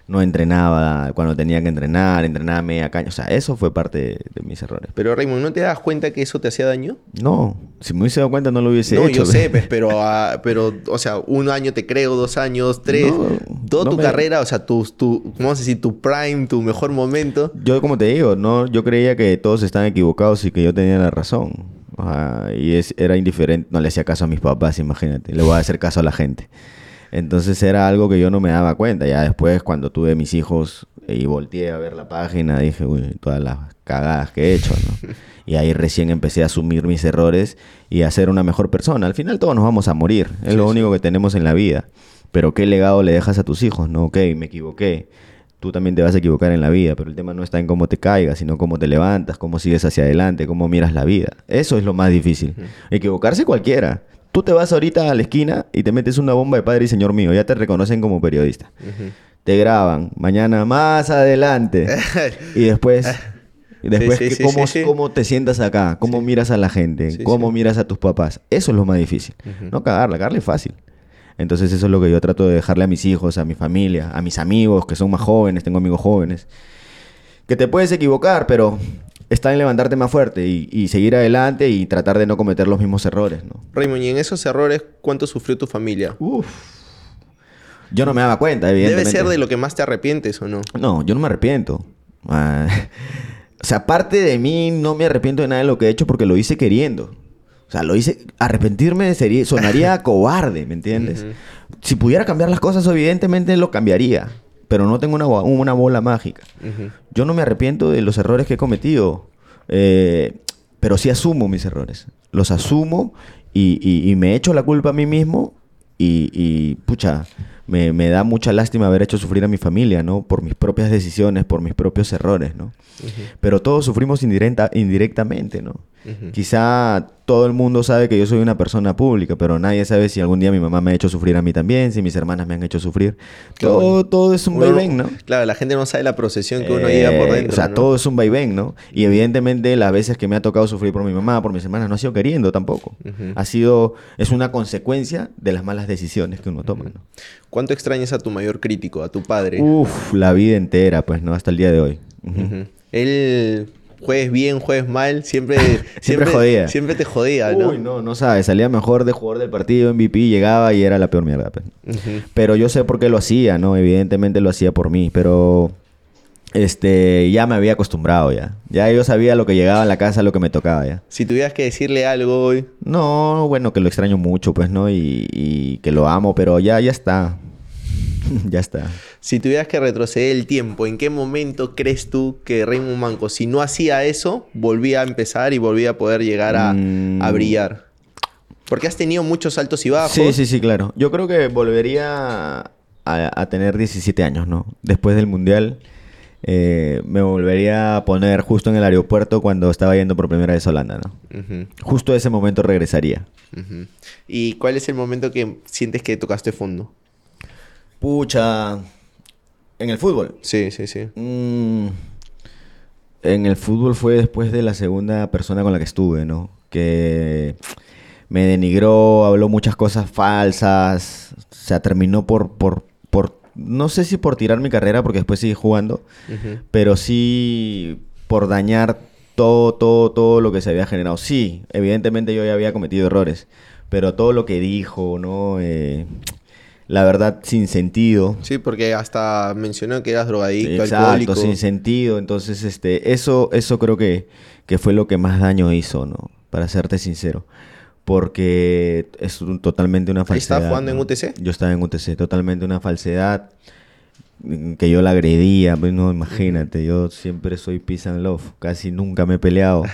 no entrenaba cuando tenía que entrenar, entrenaba media caña. O sea, eso fue parte de, de mis errores. Pero Raymond, ¿no te das cuenta que eso te hacía daño? No, si me hubiese dado cuenta no lo hubiese no, hecho. yo sé, [laughs] pues, pero, ah, pero, o sea, un año te creo, dos años, tres, No, toda no tu me- carrera, o sea, tu, tu, vamos a decir, tu prime, tu mejor momento. Yo, como te digo, no, yo creía que todos estaban equivocados y que yo tenía la razón. O sea, y es, era indiferente, no le hacía caso a mis papás, imagínate, le voy a hacer caso a la gente. Entonces era algo que yo no me daba cuenta. Ya después, cuando tuve mis hijos y volteé a ver la página, dije, uy, todas las cagadas que he hecho, ¿no? [laughs] Y ahí recién empecé a asumir mis errores y a ser una mejor persona. Al final todos nos vamos a morir, es lo único que tenemos en la vida. Pero ¿qué legado le dejas a tus hijos? No, ok, me equivoqué. Tú también te vas a equivocar en la vida, pero el tema no está en cómo te caigas, sino cómo te levantas, cómo sigues hacia adelante, cómo miras la vida. Eso es lo más difícil. Equivocarse cualquiera. Tú te vas ahorita a la esquina y te metes una bomba de padre y señor mío, ya te reconocen como periodista. Te graban, mañana más adelante. [laughs] y después, y después Sí, sí, cómo, sí, cómo te sientas acá, cómo miras a la gente, cómo miras a tus papás. Eso es lo más difícil. No cagarla, cagarle es fácil. Entonces eso es lo que yo trato de dejarle a mis hijos, a mi familia, a mis amigos que son más jóvenes, tengo amigos jóvenes. Que te puedes equivocar, pero está en levantarte más fuerte y, y seguir adelante y tratar de no cometer los mismos errores, ¿no? Raymond, y en esos errores, ¿cuánto sufrió tu familia? Uf. Yo no me daba cuenta, evidentemente. Debe ser de lo que más te arrepientes, ¿o no? No, yo no me arrepiento. Ah, [laughs] o sea, parte de mí no me arrepiento de nada de lo que he hecho porque lo hice queriendo. O sea, lo hice... Arrepentirme sería, sonaría [laughs] cobarde, ¿me entiendes? Si pudiera cambiar las cosas, evidentemente lo cambiaría. Pero no tengo una, una bola mágica. Yo no me arrepiento de los errores que he cometido. eh, pero sí asumo mis errores. Los asumo y, y- y me echo la culpa a mí mismo. Y, y, pucha, me, me da mucha lástima haber hecho sufrir a mi familia, ¿no? Por mis propias decisiones, por mis propios errores, ¿no? Pero todos sufrimos indirecta, indirectamente, ¿no? Quizá todo el mundo sabe que yo soy una persona pública, pero nadie sabe si algún día mi mamá me ha hecho sufrir a mí también, si mis hermanas me han hecho sufrir. Claro. Todo, todo es un Uno- vaivén, ¿no? Claro, la gente no sabe la procesión que uno Eh, lleva por dentro. O sea, ¿no? todo es un vaivén, ¿no? Y evidentemente las veces que me ha tocado sufrir por mi mamá, por mis hermanas, no ha sido queriendo tampoco. Ha sido, es una consecuencia de las malas decisiones que uno toma, ¿no? ¿Cuánto extrañas a tu mayor crítico, a tu padre? Uf, la vida entera, pues, ¿no? Hasta el día de hoy. Él, juegues bien, juegues mal, [laughs] siempre, Siempre jodía. Siempre te jodía, ¿no? Uy, no, no sabes, salía mejor de jugador del partido, MVP, llegaba y era la peor mierda. pues. Pero yo sé por qué lo hacía, ¿no? Evidentemente lo hacía por mí, pero este ya me había acostumbrado ya. Ya yo sabía lo que llegaba en la casa, lo que me tocaba ya. Si tuvieras que decirle algo hoy, No, bueno, que lo extraño mucho, pues, ¿no? Y, y que lo amo, pero ya, ya está. [laughs] ya está. si tuvieras que retroceder el tiempo, ¿en qué momento crees tú que Raymond Manco, si no hacía eso, volvía a empezar y volvía a poder llegar a, Mm. a brillar? Porque has tenido muchos altos y bajos. Sí, sí, sí, claro. Yo creo que volvería a, a tener 17 años, ¿no? Después del Mundial. Eh, me volvería a poner justo en el aeropuerto cuando estaba yendo por primera vez a Holanda, ¿no? Justo ese momento regresaría. ¿Y cuál es el momento que sientes que tocaste fondo? Pucha, en el fútbol. Sí, sí, sí. Mm, en el fútbol fue después de la segunda persona con la que estuve, ¿no? Que me denigró, habló muchas cosas falsas, o sea, terminó por, por, no sé si por tirar mi carrera, porque después seguí jugando, pero sí por dañar todo, todo, todo lo que se había generado. Sí, evidentemente yo ya había cometido errores, pero todo lo que dijo, ¿no? Eh, la verdad, sin sentido. Sí, porque hasta mencionó que eras drogadicto, Exacto, alcohólico. sin sentido. Entonces, este, eso, eso creo que, que fue lo que más daño hizo, ¿no? Para serte sincero. Porque es un- totalmente una falsedad. estaba jugando en. UTC. Yo estaba en UTC, totalmente una falsedad. mm, Que yo la agredía, pues, no, imagínate, yo siempre soy peace and love, casi nunca me he peleado.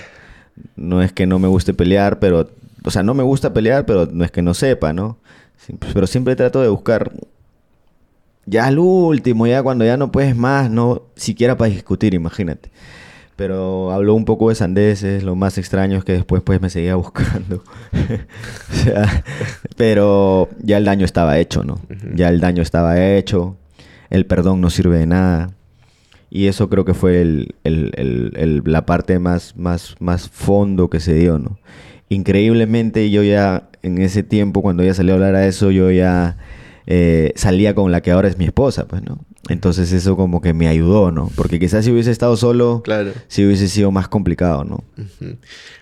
No es que no me guste pelear, pero, o sea, no me gusta pelear, pero no es que no sepa, ¿no? Pero siempre trato de buscar ya al último, ya cuando ya no puedes más, no siquiera para discutir, imagínate. Pero habló un poco de sandeces, lo más extraño es que después pues me seguía [laughs] buscando. o sea, pero ya el daño estaba hecho, ¿no? Ya el daño estaba hecho, el perdón no sirve de nada. Y eso creo que fue el- el- el- el- la parte más, más, más fondo que se dio, ¿no? Increíblemente yo ya en ese tiempo, cuando ella salió a hablar a eso, yo ya eh, salía con la que ahora es mi esposa, pues, ¿no? Entonces eso como que me ayudó, ¿no? Porque quizás si hubiese estado solo, Claro. sí hubiese sido más complicado, ¿no?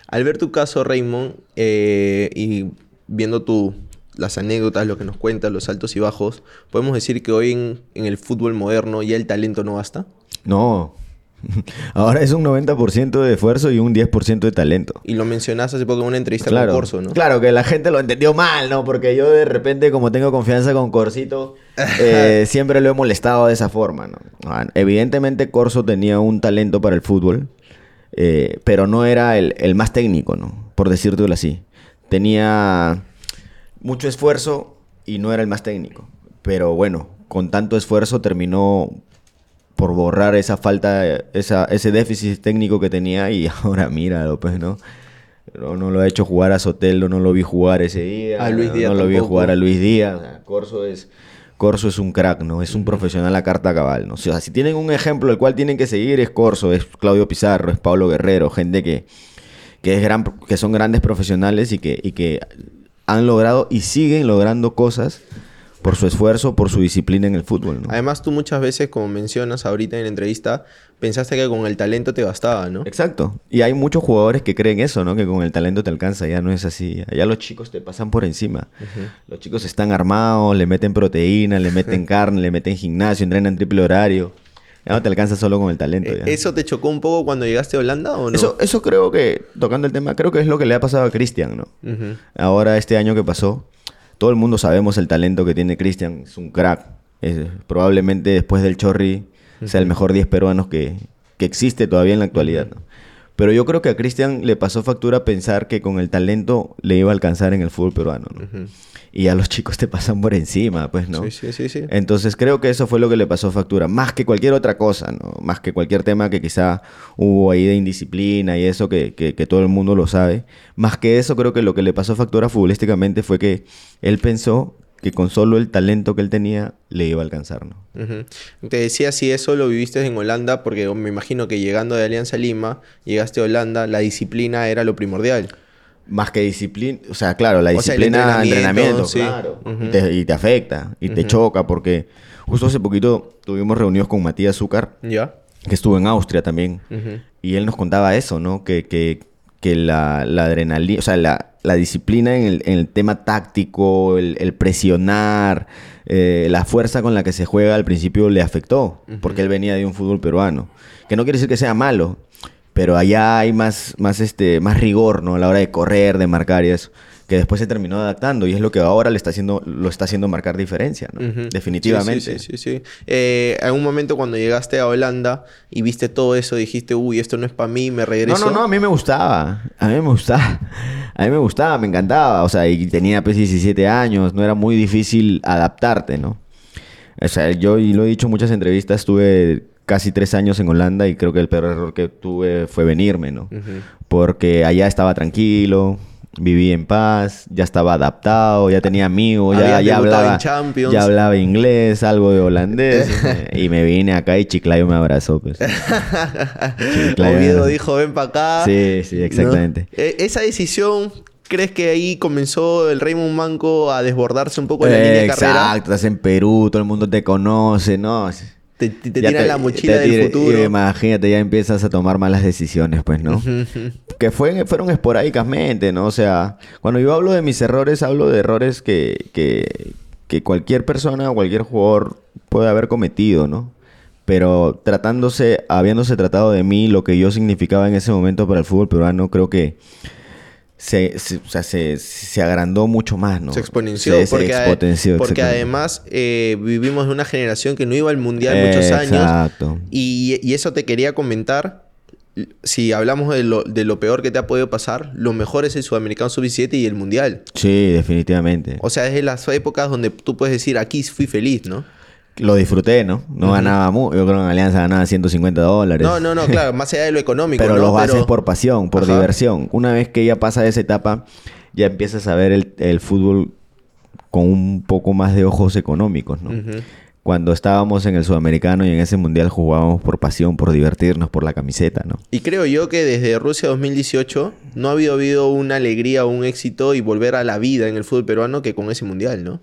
Al ver tu caso, Raymond, eh, y viendo tu, las anécdotas, lo que nos cuentas, los altos y bajos, podemos decir que hoy en, en el fútbol moderno ya el talento no basta. No. [laughs] Ahora es un 90% de esfuerzo y un 10% de talento. Y lo mencionaste hace poco en una entrevista Claro, con Corso, ¿no? claro, que la gente lo entendió mal, ¿no? Porque yo de repente, como tengo confianza con Corsito, eh, [laughs] siempre lo he molestado de esa forma, ¿no? Ah, Evidentemente Corso tenía un talento para el fútbol, eh, pero no era el, el más técnico, ¿no? Por decírtelo así. Tenía mucho esfuerzo y no era el más técnico. Pero bueno, con tanto esfuerzo terminó por borrar esa falta, esa, ese déficit técnico que tenía y [laughs] ahora míralo, pues, ¿no? No, no lo ha hecho jugar a Sotelo, no lo vi jugar ese día. A Luis Díaz No lo vi jugar a Luis Díaz. O sea, Corso es, Corso es un crack, ¿no? Es un profesional a carta cabal, ¿no? O sea, si tienen un ejemplo el cual tienen que seguir es Corso, es Claudio Pizarro, es Pablo Guerrero, gente que, que, es gran, que son grandes profesionales y que, y que han logrado y siguen logrando cosas por su esfuerzo, por su disciplina en el fútbol, ¿no? Además, tú muchas veces, como mencionas ahorita en la entrevista, pensaste que con el talento te bastaba, ¿no? Exacto. Y hay muchos jugadores que creen eso, ¿no? Que con el talento te alcanza. Ya no es así. Ya los chicos te pasan por encima. Los chicos están armados, le meten proteína, le meten [laughs] carne, le meten gimnasio, entrenan triple horario. Ya no te alcanza solo con el talento. Ya. ¿Eso te chocó un poco cuando llegaste a Holanda o no? Eso, eso creo que, tocando el tema, creo que es lo que le ha pasado a Cristian, ¿no? Ahora, este año que pasó, todo el mundo sabemos el talento que tiene Cristian. Es un crack. Es- probablemente después del Chorri sea el mejor 10 peruanos que, que existe todavía en la actualidad. ¿no? Pero yo creo que a Cristian le pasó factura pensar que con el talento le iba a alcanzar en el fútbol peruano. Y a los chicos te pasan por encima, pues, ¿no? Sí, sí, sí, sí. Entonces creo que eso fue lo que le pasó factura, más que cualquier otra cosa, ¿no? Más que cualquier tema que quizá hubo ahí de indisciplina y eso que, que- que todo el mundo lo sabe. Más que eso creo que lo que le pasó factura futbolísticamente fue que él pensó que con solo el talento que él tenía le iba a alcanzar, ¿no? Te decía si eso lo viviste en Holanda, porque me imagino que llegando de Alianza Lima, llegaste a Holanda, la disciplina era lo primordial. Más que disciplina, o sea, claro, la O sea, el disciplina, entrenamiento, entrenamiento, sí. claro. Y, te, y te afecta, y te choca, porque justo hace poquito tuvimos reunidos con Matías Zúcar, ¿Ya? que estuvo en Austria también. Y él nos contaba eso, ¿no? Que, que, que la, la adrenalina, o sea, la, la disciplina en el, en el tema táctico, el, el presionar, eh, la fuerza con la que se juega al principio le afectó, porque él venía de un fútbol peruano. Que no quiere decir que sea malo, pero allá hay más, más, este, más rigor, ¿no? A la hora de correr, de marcar y eso. Que después se terminó adaptando y es lo que ahora le está haciendo, lo está haciendo marcar diferencia, ¿no? Definitivamente. Sí, sí, sí, sí, sí. Eh, en un momento cuando llegaste a Holanda y viste todo eso, dijiste, uy, esto no es para mí, me No, regreso. no, no, a mí me gustaba. A mí me gustaba. A mí me gustaba, me encantaba. O sea, y tenía pues 17 años, no era muy difícil adaptarte, ¿no? O sea, yo, y lo he dicho en muchas entrevistas, tuve casi tres años en Holanda y creo que el peor error que tuve fue venirme, ¿no? Porque allá estaba tranquilo, viví en paz, ya estaba adaptado, ya tenía amigos, ya, ya hablaba, en Champions. ya hablaba inglés, algo de holandés y me vine acá y Chiclayo me abrazó, pues. [laughs] Oviedo dijo, ven para acá. Sí, sí, exactamente. ¿No? Eh, Esa decisión, ¿crees que ahí comenzó el Raymond Manco a desbordarse un poco en la línea de carrera? Exacto, estás en Perú, todo el mundo te conoce, ¿no? Te, te, te tiran la mochila del tira- futuro. Imagínate, ya empiezas a tomar malas decisiones, pues, ¿no? que fue, fueron esporádicamente, ¿no? O sea, cuando yo hablo de mis errores, hablo de errores que, que, que cualquier persona o cualquier jugador puede haber cometido, ¿no? Pero tratándose, habiéndose tratado de mí, lo que yo significaba en ese momento para el fútbol peruano, creo que se, se- o sea, se, se agrandó mucho más, ¿no? Se exponenció. Se, se porque porque además eh, vivimos en una generación que no iba al mundial muchos años. Exacto. Y, y eso te quería comentar. Si hablamos de lo, de lo peor que te ha podido pasar, lo mejor es el Sudamericano Sub-17 y el Mundial. Sí, definitivamente. O sea, es de las épocas donde tú puedes decir, aquí fui feliz, ¿no? Lo disfruté, ¿no? No ganaba mucho. Yo creo que en Alianza ganaba 150 dólares. No, no, no, [laughs] claro, más allá de lo económico. Pero ¿no? lo haces Pero- por pasión, por Ajá. diversión. Una vez que ya pasa esa etapa, ya empiezas a ver el, el fútbol con un poco más de ojos económicos, ¿no? Cuando estábamos en el Sudamericano y en ese Mundial jugábamos por pasión, por divertirnos, por la camiseta, ¿no? Y creo yo que desde Rusia 2018 no ha habido, habido una alegría o un éxito y volver a la vida en el fútbol peruano que con ese mundial, ¿no?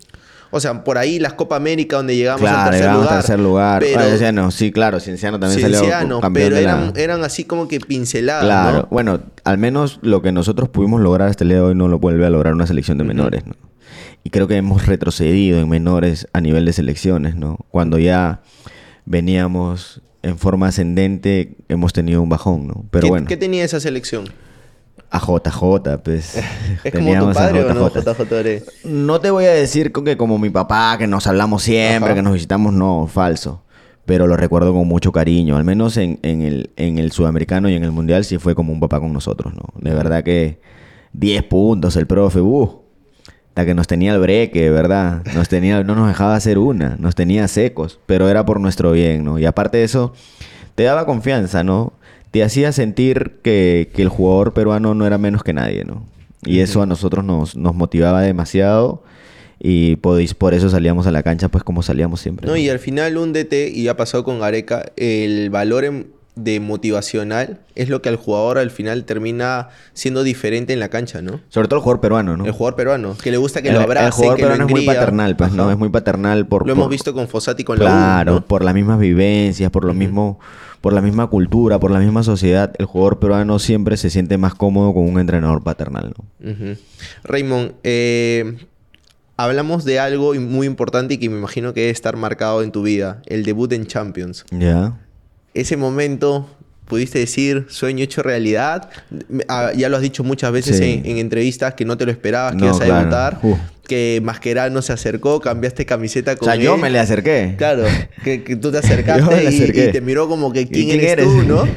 O sea, por ahí las Copa América donde llegamos al Claro, tercer llegamos lugar. al tercer lugar. Pero, Ah, Cienciano, sí, claro, Cienciano también salió Cienciano, campeón pero de la... eran, eran así como que pinceladas, Claro, ¿no? bueno, al menos lo que nosotros pudimos lograr hasta el día de hoy no lo vuelve a lograr una selección de menores, ¿no? Y creo que hemos retrocedido en menores a nivel de selecciones, ¿no? Cuando ya veníamos en forma ascendente, hemos tenido un bajón, ¿no? Pero ¿Qué, bueno, qué tenía esa selección? A JJ, pues. [laughs] ¿Es como tu teníamos a padre o no, JJ. JJ Ore? No te voy a decir que como mi papá, que nos hablamos siempre, Ajá. que nos visitamos, no, falso. Pero lo recuerdo con mucho cariño. Al menos en, en el, en el sudamericano y en el mundial sí fue como un papá con nosotros, ¿no? De verdad que 10 puntos el profe, uh. Hasta que nos tenía el breque, ¿verdad? Nos tenía, no nos dejaba hacer una, nos tenía secos, pero era por nuestro bien, ¿no? Y aparte de eso, te daba confianza, ¿no? Te hacía sentir que, que el jugador peruano no era menos que nadie, ¿no? Y eso a nosotros nos, nos motivaba demasiado y podéis- por eso salíamos a la cancha pues como salíamos siempre. No, y al final un DT, y ha pasado con Gareca, el valor en- de motivacional es lo que al jugador al final termina siendo diferente en la cancha, ¿no? Sobre todo el jugador peruano, ¿no? El jugador peruano, que le gusta que El- lo el abrace, jugador que lo peruano es muy paternal, pues, ¿no? Es muy paternal por... Lo hemos por- visto con Fossati con la Claro, U, ¿no? por las mismas vivencias, por lo mismo, por la misma cultura, por la misma sociedad, el jugador peruano siempre se siente más cómodo con un entrenador paternal, ¿no? Raymond, eh, hablamos de algo muy importante y que me imagino que debe estar marcado en tu vida, el debut en Champions. Ya. Ese momento, pudiste decir, sueño hecho realidad. Ah, ya lo has dicho muchas veces Sí. en, en entrevistas que no te lo esperabas, que No, ibas a claro. debutar. Que Mascherano se acercó, cambiaste camiseta O con sea, yo me le acerqué. Claro, que, que tú te acercaste [laughs] y, te miró como que ¿Y quién, quién eres, eres? tú, ¿no? [laughs]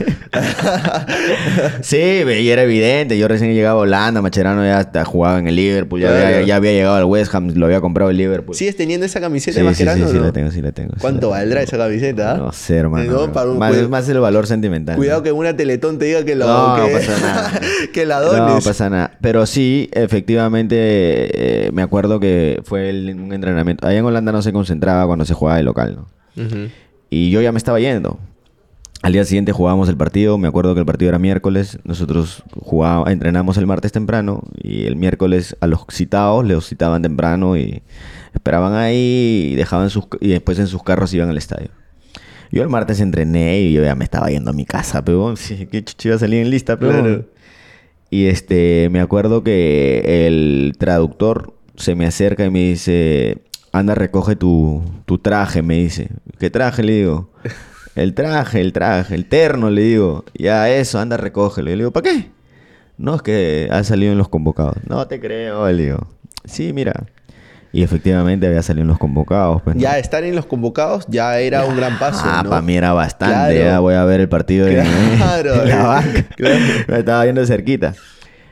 Sí, y era evidente. Yo recién llegaba a Holanda, Macherano ya hasta jugaba en el Liverpool, ya, Claro. había, ya había llegado al West Ham, lo había comprado el Liverpool. ¿Sigues teniendo esa camiseta sí, de sí, sí, Mascherano sí, o no? la tengo, sí la tengo. sí ¿Cuánto tengo. valdrá esa camiseta? No sé, hermano. No, para un más, es más el valor sentimental. Cuidado ¿no? que una teletón te diga que, lo, No, no que, pasa nada. [laughs] que la No dones. pasa nada. Pero sí, efectivamente, eh, me acuerdo que fue el- un entrenamiento. Allá en Holanda no se concentraba cuando se jugaba de local. Y yo ya me estaba yendo. Al día siguiente jugábamos el partido. Me acuerdo que el partido era miércoles. Nosotros jugábamos, entrenamos el martes temprano. Y el miércoles a los citados les citaban temprano y esperaban ahí y dejaban sus y después en sus carros iban al estadio. Yo el martes entrené y yo ya me estaba yendo a mi casa, pero [laughs] chuchi iba a salir en lista, pero Claro. y este, me acuerdo que el traductor se me acerca y me dice, anda, recoge tu, tu traje, me dice. ¿Qué traje? Le digo. [laughs] El traje, el traje, el terno, le digo. Ya eso, anda, recógelo. Y le digo, ¿para qué? No, es que ha salido en los convocados. No te creo, le digo. Sí, mira. Y efectivamente había salido en los convocados. Pues, ¿no? Ya estar en los convocados ya era un gran paso, Ah, ¿no? para mí era bastante. Claro. Ya voy a ver el partido [laughs] Claro, en la banca. Claro. [laughs] Me estaba viendo de cerquita.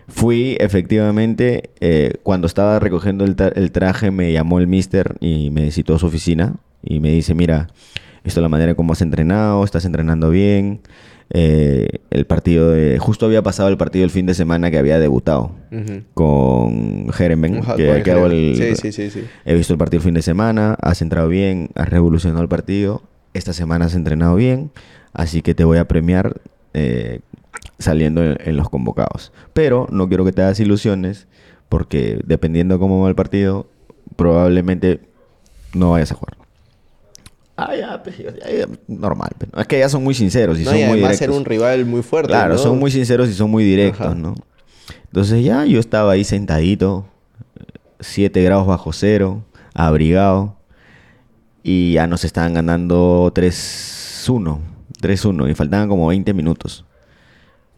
Fui, efectivamente, eh, cuando estaba recogiendo el, tra- el traje, me llamó el mister y me citó a su oficina y me dice, mira, visto la manera en cómo has entrenado, estás entrenando bien. Eh, el partido de... Justo había pasado el partido el fin de semana que había debutado con Jeremben. Ajá, que, hago el- sí, sí, sí. He visto el partido el fin de semana, has entrado bien, has revolucionado el partido. Esta semana has entrenado bien, así que te voy a premiar eh, saliendo en, en los convocados. Pero no quiero que te hagas ilusiones, porque dependiendo cómo va el partido, probablemente no vayas a jugar. Ah, ya, pues, ya, ya, normal. pues, ¿no? Es que ya son muy sinceros y No, son y muy directos. era un rival muy fuerte. Claro, ¿no? son muy sinceros y son muy directos, Ajá. ¿no? Entonces ya yo estaba ahí sentadito, 7 grados bajo cero, abrigado, y ya nos estaban ganando 3-1, 3-1, y faltaban como 20 minutos.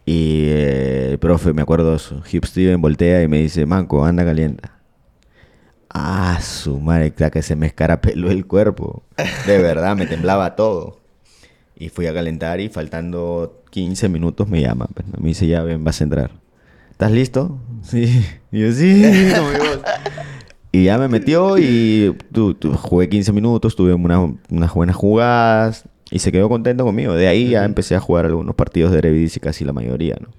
Y eh, el profe, me acuerdo, Hugh Steven voltea y me dice, Manco, anda calienta. Ah, su madre, que se me escarapeló el cuerpo. De verdad, me temblaba todo. Y fui a calentar y faltando 15 minutos me llama. pues. Me dice, ya ven, vas a entrar. ¿Estás listo? [laughs] Sí. Y yo, sí. Y ya me metió y tu- tu- jugué 15 minutos, tuve una- unas buenas jugadas y se quedó contento conmigo. De ahí ya empecé a jugar algunos partidos de Eredivisie, casi la mayoría, ¿no?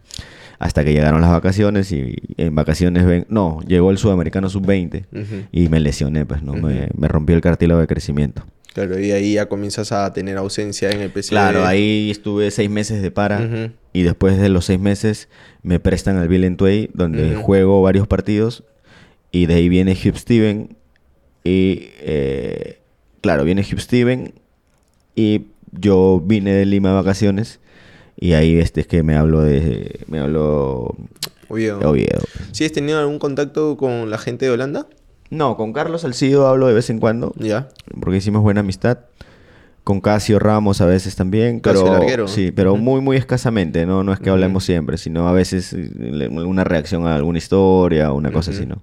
Hasta que llegaron las vacaciones y en vacaciones ven... No, llegó el Sudamericano Sub-20 Ujú. y me lesioné, pues, ¿no? Me, me rompió el cartílago de crecimiento. Claro, y ahí ya comienzas a tener ausencia en el PC. Claro, ahí estuve seis meses de para y después de los seis meses me prestan al Bill Tway donde juego varios partidos y de ahí viene Hugh Steven y eh, claro, viene Hugh Steven y yo vine de Lima de vacaciones y ahí este es que me hablo de me hablo Oviedo. de Oviedo. ¿Sí has tenido algún contacto con la gente de Holanda? No, con Carlos Salcido hablo de vez en cuando Ya. porque hicimos buena amistad. Con Casio Ramos a veces también, Casio pero Larguero. sí, pero muy muy escasamente, no no es que hablemos siempre, sino a veces eh, alguna reacción a alguna historia o una cosa así, ¿no?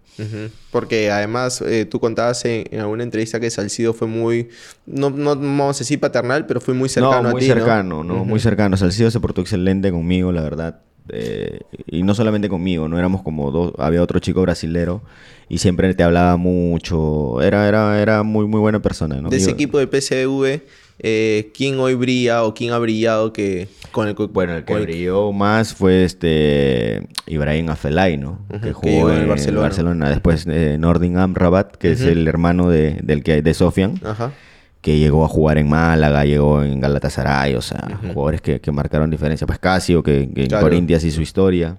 Porque además eh, tú contabas en, en alguna entrevista que Salcido fue muy, no, no vamos a decir paternal, pero fue muy cercano no, a muy ti, cercano, ¿no? Muy cercano. Salcido se portó excelente conmigo, la verdad. Eh, y no solamente conmigo, no éramos como dos, había otro chico brasilero y siempre te hablaba mucho. Era era era muy muy buena persona, ¿no? De ese Yo- equipo del PSV, eh, ¿quién hoy brilla o quién ha brillado que con el... Bueno, el que brilló más fue este Ibrahim Afelay, ¿no? Que que jugó en en el el Barcelona. Barcelona. Después eh, Nordin Amrabat, que es el hermano de, del que de Sofian, Ajá. que llegó a jugar en Málaga, llegó en Galatasaray, o sea, jugadores que, que marcaron diferencia. Pues Casio, que, que en Claro. Corinthians hizo historia.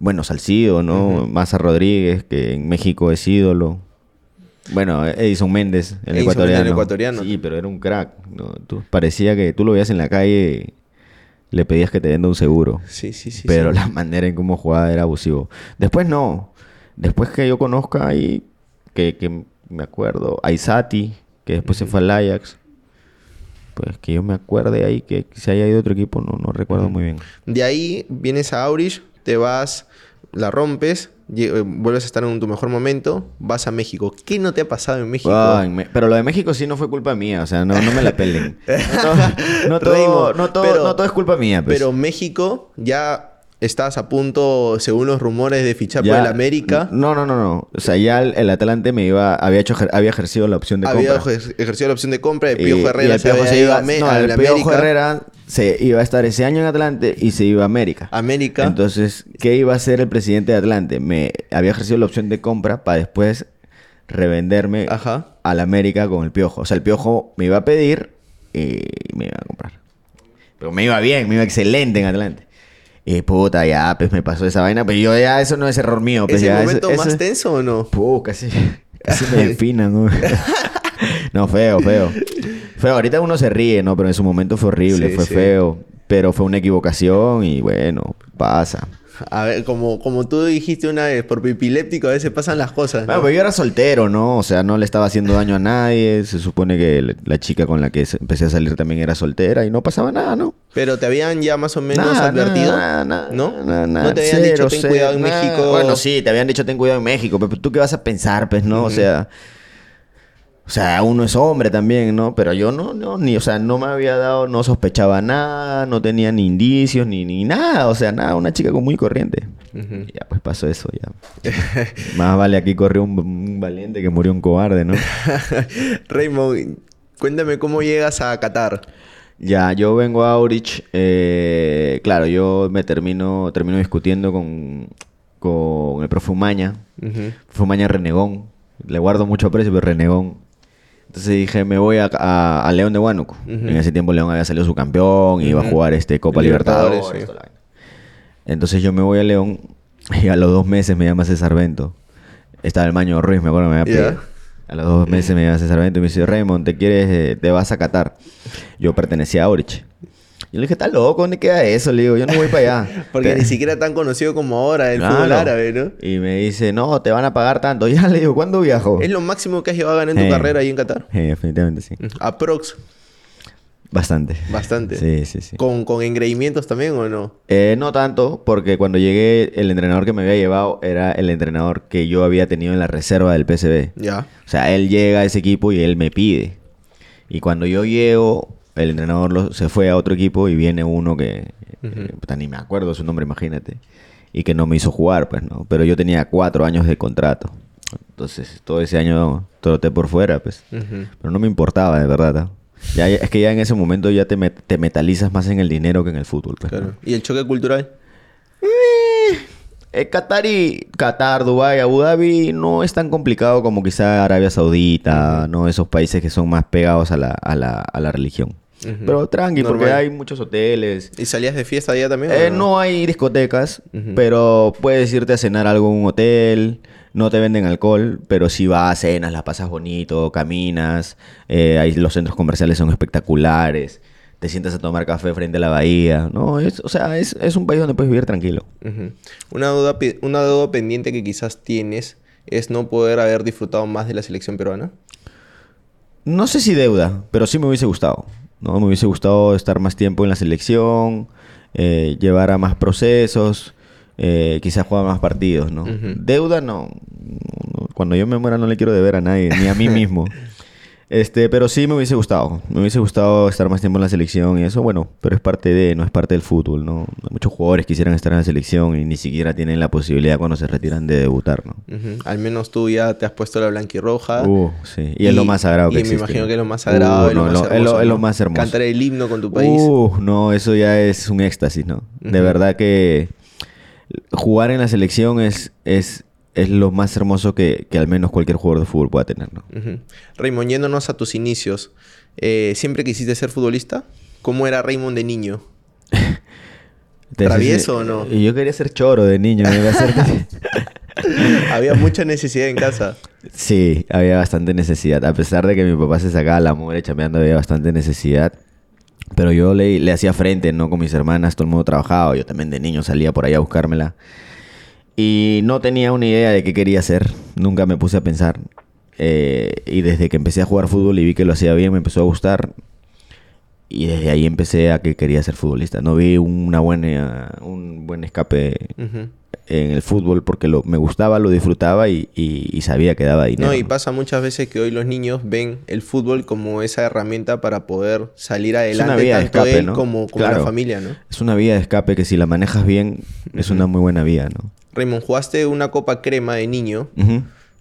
Bueno, Salcido, ¿no? Ujú. Maza Rodríguez, que en México es ídolo. Bueno, Edison Méndez, el Edison ecuatoriano. Méndez, el ecuatoriano. Sí, pero era un crack. ¿no? Tú- parecía que tú lo veías en la calle, le pedías que te venda un seguro. Sí, sí, sí. pero sí. la manera en cómo jugaba era abusivo. Después no. Después que yo conozca ahí, que, que me acuerdo, Aizati, que después se fue al Ajax. Pues que yo me acuerde ahí que se haya ido otro equipo, no, no recuerdo muy bien. De ahí vienes a Aurich, te vas, la rompes, eh, vuelves a estar en tu mejor momento, vas a México. ¿Qué no te ha pasado en México? En Me- pero lo de México sí no fue culpa mía, o sea, no, no me la pelen. [laughs] No, no todo, no, todo, pero- no todo es culpa mía, pues. Pero México ya estás a punto, según los rumores, de fichar Ya- por el América. No, no, no, no. O sea, ya el, el Atlante me iba, había hecho, había ejercido la opción de Había compra. ejer- ejercido la opción de compra, el Piojo y Herrera el se Piojo había se ido iba, a Me- no, al el Piojo América. Herrera se iba a estar ese año en Atlante y se iba a América. América. Entonces, ¿qué iba a hacer el presidente de Atlante? Me había ejercido la opción de compra para después revenderme Ajá. al América con el Piojo. O sea, el Piojo me iba a pedir y me iba a comprar. Pero me iba bien, me iba excelente en Atlante. Y puta, ya, pues me pasó esa vaina. Pero yo ya, eso no es error mío. Pues ¿Es el ya, eso- momento eso- más tenso o no? Puh, casi, casi me [laughs] definan. ¿no? [laughs] no, feo, feo. Feo, ahorita uno se ríe, ¿no? Pero en su momento fue horrible, Sí, fue sí. feo. Pero fue una equivocación y bueno, pasa. A ver, como, como tú dijiste una vez, por epiléptico a veces pasan las cosas. ¿no? Bueno, pues yo era soltero, ¿no? O sea, no le estaba haciendo daño a nadie. Se supone que la- chica con la que empecé a salir también era soltera y no pasaba nada, ¿no? Pero te habían ya más o menos Nada, advertido. nada, nada, ¿No? no te habían Cero, dicho ten cero, cuidado en. México. Bueno, sí, te habían dicho ten cuidado en México, pero tú qué vas a pensar, pues, ¿no? O sea, o sea, uno es hombre también, ¿no? Pero yo no, no, ni, o sea, no me había dado, no sospechaba nada, no tenía ni indicios, ni, ni nada, o sea, nada, una chica muy corriente. Ya, pues pasó eso, ya. Más vale aquí corrió un, un valiente que murió un cobarde, ¿no? [laughs] Raymond, Cuéntame cómo llegas a Qatar. Ya, yo vengo a Aurich. eh, claro, yo me termino, termino discutiendo con, con el profe Umaña. Ujú. Profe Umaña renegón. Le guardo mucho aprecio, pero renegón. Entonces dije, me voy a, a- a León de Huánuco. En ese tiempo León había salido su campeón, iba a jugar este Copa Libertadores, sí. Entonces yo me voy a León y a los dos meses me llama César Bento. Estaba el Maño Ruiz, me acuerdo, me había pedido. A los dos meses me llama César Bento y me dice, Raymond, ¿te quieres, eh, te vas a Qatar? Yo pertenecía a Aurich. Yo le dije, ¿estás loco? ¿Dónde queda eso? Le digo, yo no voy para allá. [laughs] Porque Te- ni siquiera tan conocido como ahora el Claro. fútbol árabe, ¿no? Y me dice, no, te van a pagar tanto. [laughs] Ya le digo, ¿cuándo viajo? ¿Es lo máximo que has llegado a ganar en tu Eh. carrera ahí en Qatar? Sí, definitivamente sí. Aprox, Bastante. bastante. Sí, sí, sí. ¿Con, ¿Con engreimientos también o no? Eh, no tanto, porque cuando llegué, el entrenador que me había llevado era el entrenador que yo había tenido en la reserva del PSV. Ya. O sea, él llega a ese equipo y él me pide. Y cuando yo llego, el entrenador lo- se fue a otro equipo y viene uno que, eh, ni me acuerdo su nombre, imagínate. Y que no me hizo jugar, pues, ¿no? Pero yo tenía cuatro años de contrato. Entonces, todo ese año troté por fuera, pues. Pero no me importaba, de verdad. ¿no? Ya, es que ya en ese momento ya te, met- te metalizas más en el dinero que en el fútbol. pues, ¿no? Claro. ¿Y el choque cultural? Eh, Qatar y Qatar, Dubái, Abu Dhabi no es tan complicado como quizá Arabia Saudita, ¿no? Esos países que son más pegados a la, a la, a la religión. Pero tranqui, porque hay muchos hoteles. ¿Y salías de fiesta allá también? Eh, no hay discotecas, pero puedes irte a cenar algo en un hotel. No te venden alcohol, pero si vas a cenas, la pasas bonito, caminas. eh, ahí los centros comerciales son espectaculares. Te sientas a tomar café frente a la bahía. No, es, o sea, es, es un país donde puedes vivir tranquilo. Una duda, una duda pendiente que quizás tienes es no poder haber disfrutado más de la selección peruana. No sé si deuda, pero sí me hubiese gustado. ¿no? Me hubiese gustado estar más tiempo en la selección, eh, llevar a más procesos, eh, quizás jugar más partidos, ¿no? Deuda no. Cuando yo me muera no le quiero deber a nadie, ni a mí [laughs] mismo. Este, pero sí me hubiese gustado. Me hubiese gustado estar más tiempo en la selección y eso, bueno, pero es parte de, no es parte del fútbol, ¿no? Muchos jugadores quisieran estar en la selección y ni siquiera tienen la posibilidad cuando se retiran de debutar, ¿no? Al menos tú ya te has puesto la blanquirroja. Uh, sí. Y, es lo más sagrado que y existe. me imagino que es lo más sagrado. Uh, y lo más lo- es, lo, hermoso, es lo ¿no? más hermoso. Cantar el himno con tu país. Uh, no, eso ya es un éxtasis, ¿no? De verdad que jugar en la selección es, es, es lo más hermoso que, que al menos cualquier jugador de fútbol pueda tener, ¿no? Raymond, yéndonos a tus inicios, eh, ¿siempre quisiste ser futbolista? ¿Cómo era Raymond de niño? [laughs] ¿Travieso o no? y Yo quería ser choro de niño. ser- [laughs] Había mucha necesidad en casa. sí, había bastante necesidad. A pesar de que mi papá se sacaba la mugre chambeando, había bastante necesidad. Pero yo le, hacía frente, ¿no? Con mis hermanas, todo el mundo trabajaba. Yo también de niño salía por ahí a buscármela. Y no tenía una idea de qué quería hacer. Nunca me puse a pensar. Eh, y desde que empecé a jugar fútbol y vi que lo hacía bien, me empezó a gustar. Y desde ahí empecé a que quería ser futbolista. No vi una buena, un buen escape Ujú. En el fútbol porque lo, me gustaba, lo disfrutaba y, y- y sabía que daba dinero. No, y pasa muchas veces que hoy los niños ven el fútbol como esa herramienta para poder salir adelante vía de tanto escape, él ¿no? como, como Claro. la familia, ¿no? Es una vía de escape que si la manejas bien, es una muy buena vía, ¿no? Raymond, jugaste una copa crema de niño.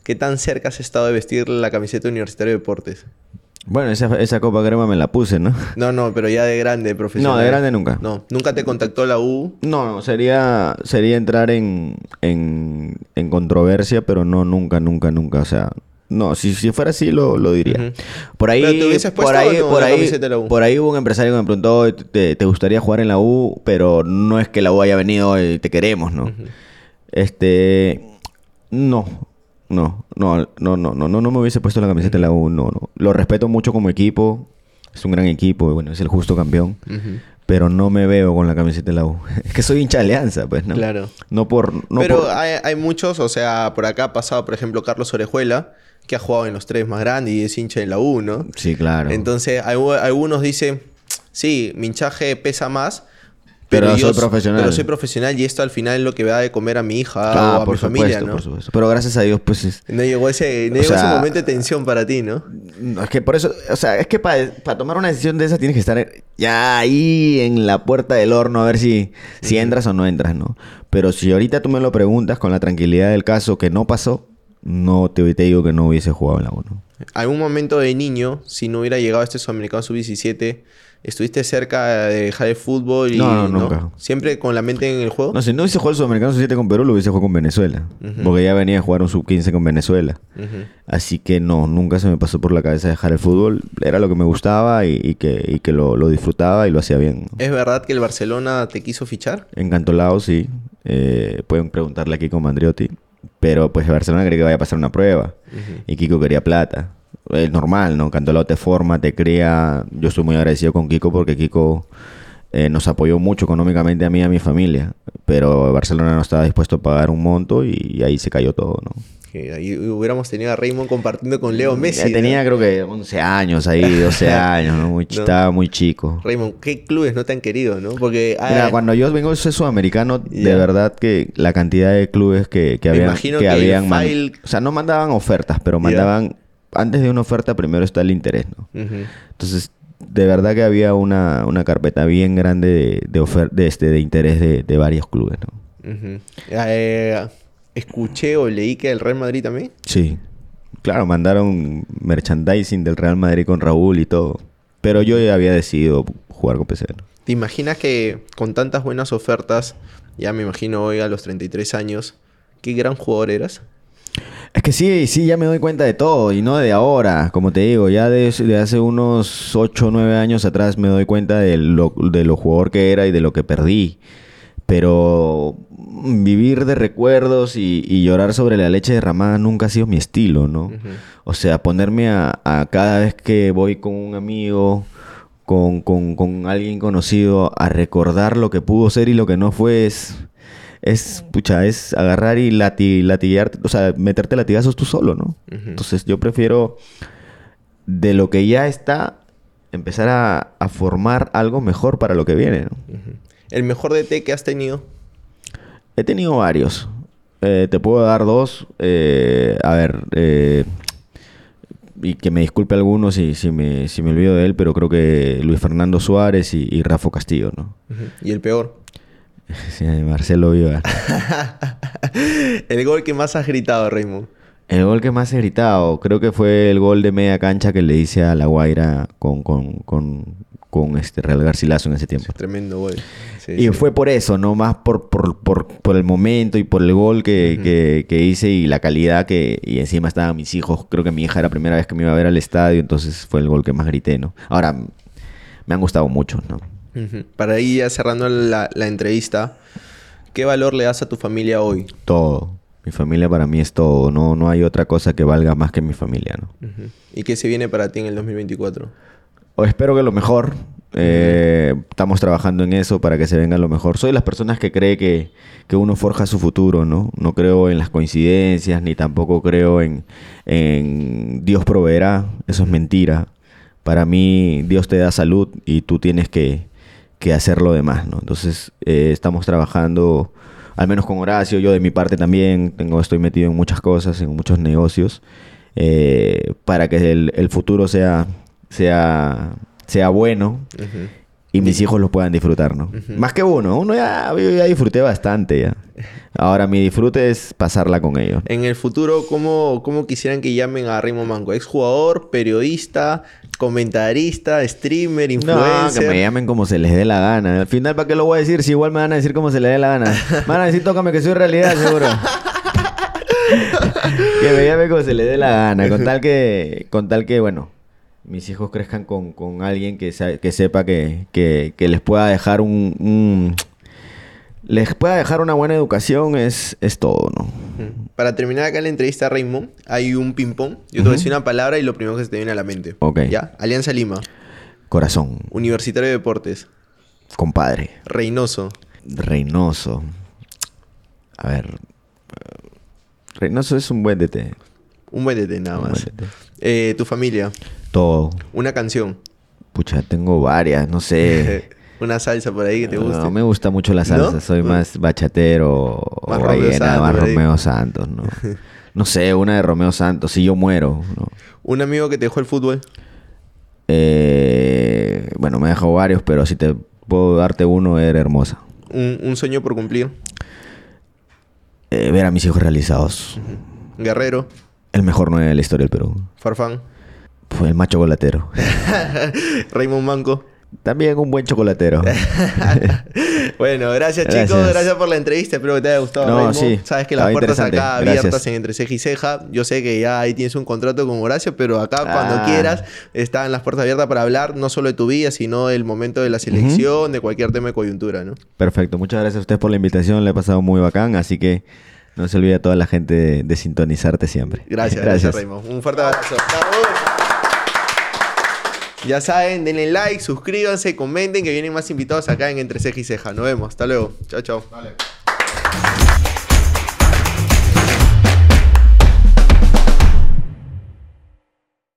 ¿Qué tan cerca has estado de vestir la camiseta Universitario de Deportes? Bueno, esa, esa copa crema me la puse, ¿no? No, no, pero ya de grande, profesional. No, de grande nunca. No, nunca te contactó la U. No, no, sería, sería entrar en, en, en controversia, pero no, nunca, nunca, nunca. O sea, no, si, si fuera así lo, lo diría. Ujú. Por ahí, ¿Pero te hubieses puesto por ahí, no por ahí, por ahí hubo un empresario que me preguntó, ¿te, te gustaría jugar en la U? Pero no es que la U haya venido y te queremos, ¿no? Este, no, no, no, no, no, no, no, no me hubiese puesto la camiseta de la U, no, no. Lo respeto mucho como equipo, es un gran equipo, y bueno, es el justo campeón. Pero no me veo con la camiseta de la U. [laughs] Es que soy hincha de Alianza, pues, ¿no? Claro. No por... No pero por- hay, hay muchos, o sea, por acá ha pasado, por ejemplo, Carlos Orejuela, que ha jugado en los tres más grandes y es hincha de la U, ¿no? Sí, claro. Entonces, hay- algunos dicen, sí, mi hinchaje pesa más, Pero yo soy profesional. Pero soy profesional y esto al final es lo que va a de comer a mi hija Ah, o a por mi supuesto, familia, ¿no? por supuesto. Pero gracias a Dios, pues... es- No llegó ese, no llegó ese momento de tensión para ti, ¿no? Es que por eso... O sea, es que para tomar una decisión de esa tienes que estar ya ahí en la puerta del horno a ver si, si entras o no entras, ¿no? Pero si ahorita tú me lo preguntas con la tranquilidad del caso que no pasó, no te, te digo que no hubiese jugado en la U, ¿no? ¿Algún momento de niño, si no hubiera llegado a este Sudamericano Sub-17, estuviste cerca de dejar el fútbol y No, no, nunca. siempre con la mente en el juego? No, si no hubiese jugado el Sudamericano 7 con Perú, lo hubiese jugado con Venezuela. Porque ya venía a jugar un sub-15 con Venezuela. Así que no, nunca se me pasó por la cabeza dejar el fútbol. Era lo que me gustaba y, y que, y que lo, lo disfrutaba y lo hacía bien. ¿Es verdad que el Barcelona te quiso fichar? En Cantolao, sí. Eh, pueden preguntarle aquí con Mandriotti. Pero pues Barcelona quería que vaya a pasar una prueba. Y Kiko quería plata. Es normal, ¿no? Cantolao te forma, te crea. Yo estoy muy agradecido con Kiko porque Kiko eh, nos apoyó mucho económicamente a mí y a mi familia. Pero Barcelona no estaba dispuesto a pagar un monto y, ahí se cayó todo, ¿no? Ahí hubiéramos tenido a Raymond compartiendo con Leo Messi. Ya ¿no? tenía creo que 11 años ahí, [laughs] 12 años, ¿no? Muy ch- No. Estaba muy chico. Raymond, ¿qué clubes no te han querido, no? Porque ah, Mira, cuando yo vengo de ese sudamericano, de verdad que la cantidad de clubes que, que Me habían, imagino que que habían man- file- o sea, no mandaban ofertas, pero mandaban antes de una oferta primero está el interés, ¿no? Entonces, de verdad que había una, una carpeta bien grande de, de, ofer- de, este, de interés de, de varios clubes, ¿no? Ujú. Eh, escuché o leí que el Real Madrid también. Sí. Claro, mandaron merchandising del Real Madrid con Raúl y todo. Pero yo ya había decidido jugar con PC. ¿no? ¿Te imaginas que con tantas buenas ofertas, ya me imagino hoy a los 33 años, qué gran jugador eras? Es que sí, sí, ya me doy cuenta de todo y no de ahora, como te digo, ya de, de hace unos 8 o 9 años atrás me doy cuenta de lo, de lo jugador que era y de lo que perdí. Pero vivir de recuerdos y, y llorar sobre la leche derramada nunca ha sido mi estilo, ¿no? O sea, ponerme a, a cada vez que voy con un amigo, con, con- con alguien conocido, a recordar lo que pudo ser y lo que no fue es... Es, pucha, es agarrar y lati, o sea, meterte latigazos tú solo, ¿no? Entonces yo prefiero de lo que ya está, empezar a, a formar algo mejor para lo que viene, ¿no? ¿El mejor DT que has tenido? He tenido varios. Eh, te puedo dar dos. Eh, a ver, eh, y que me disculpe alguno si, si, me, si me olvido de él, pero creo que Luis Fernando Suárez y, y Rafa Castillo, ¿no? ¿Y el peor? [laughs] Sí, Marcelo Viva. [laughs] el gol que más has gritado, Raymond. El gol que más he gritado, creo que fue el gol de media cancha que le hice a La Guaira con, con, con, con este Real Garcilaso en ese tiempo. Tremendo gol. Sí, Y sí. fue por eso, no más por, por, por, por el momento y por el gol que, que- que hice y la calidad que... Y encima estaban mis hijos. Creo que mi hija era la primera vez que me iba a ver al estadio, entonces fue el gol que más grité, ¿no? Ahora, me han gustado mucho, ¿no? Para ir ya cerrando la, la entrevista, ¿qué valor le das a tu familia hoy? Todo. Mi familia para mí es todo. No, no hay otra cosa que valga más que mi familia, ¿no? ¿Y qué se viene para ti en el 2024? O espero que lo mejor. Eh, estamos trabajando en eso para que se venga lo mejor. Soy de las personas que cree que, que uno forja su futuro, ¿no? No creo en las coincidencias, ni tampoco creo en, en Dios proveerá. Eso es mentira. Para mí, Dios te da salud y tú tienes que, que hacer lo demás, ¿no? Entonces, eh, estamos trabajando, al menos con Horacio, yo de mi parte también, tengo, estoy metido en muchas cosas, en muchos negocios, eh, para que el, el futuro sea, sea, sea bueno. Y mis hijos lo puedan disfrutar, ¿no? Más que uno, uno ya, yo ya disfruté bastante ya. [laughs] Ahora mi disfrute es pasarla con ellos. En el futuro, ¿cómo, cómo quisieran que llamen a Raymond Manco? ¿Exjugador, periodista, comentarista, streamer, No, influencer? que me llamen como se les dé la gana. Al final, ¿para qué lo voy a decir? Si igual me van a decir como se les dé la gana. Me van a decir, tócame que soy realidad, seguro. [laughs] que me llamen como se les dé la gana. Con tal que, con tal que bueno, mis hijos crezcan con, con alguien que, sa- que sepa que, que, que les pueda dejar un, un- les pueda dejar una buena educación es, es todo, ¿no? Para terminar acá la entrevista Raymond, hay un ping-pong. Yo te voy a decir una palabra y lo primero que se te viene a la mente. Ok. ¿Ya? Alianza Lima, Corazón, Universitario de Deportes, compadre, Reynoso, Reynoso. A ver. eh, Reynoso es un buen DT. un buen DT nada un buen más. DT. Eh, tu familia, Todo. una canción, Pucha, tengo varias, no sé. [laughs] una salsa por ahí que te guste. No me gusta mucho la ¿No? salsa, soy Mm. más bachatero Más o Romeo ballena, Santos, más. Romeo Santos, ¿no? [laughs] No sé, una de Romeo Santos, si yo muero, ¿no? Un amigo que te dejó el fútbol, Eh, bueno, me dejado varios, pero si te puedo darte uno, era hermosa. un, un sueño por cumplir, Eh, ver a mis hijos realizados. Guerrero, El mejor 9 de la historia del Perú. Farfán. Fue el más chocolatero. [laughs] Raymond Manco. También un buen chocolatero. [laughs] bueno, gracias, Gracias. chicos, gracias por la entrevista, espero que te haya gustado. No, Raymond. sí, Sabes que las puertas acá Gracias. abiertas en Entre Ceja y Ceja. Yo sé que ya ahí tienes un contrato con Horacio, pero acá cuando Ah. quieras están las puertas abiertas para hablar no solo de tu vida, sino del momento de la selección, de cualquier tema de coyuntura, ¿no? Perfecto. Muchas gracias a ustedes por la invitación. Le he pasado muy bacán. Así que no se olvide a toda la gente de, de sintonizarte siempre. Gracias, [laughs] gracias, Raymond. Un fuerte abrazo. Ya saben, denle like, suscríbanse, comenten que vienen más invitados acá en Entre Ceja y Ceja. Nos vemos. Hasta luego. Chao, chao.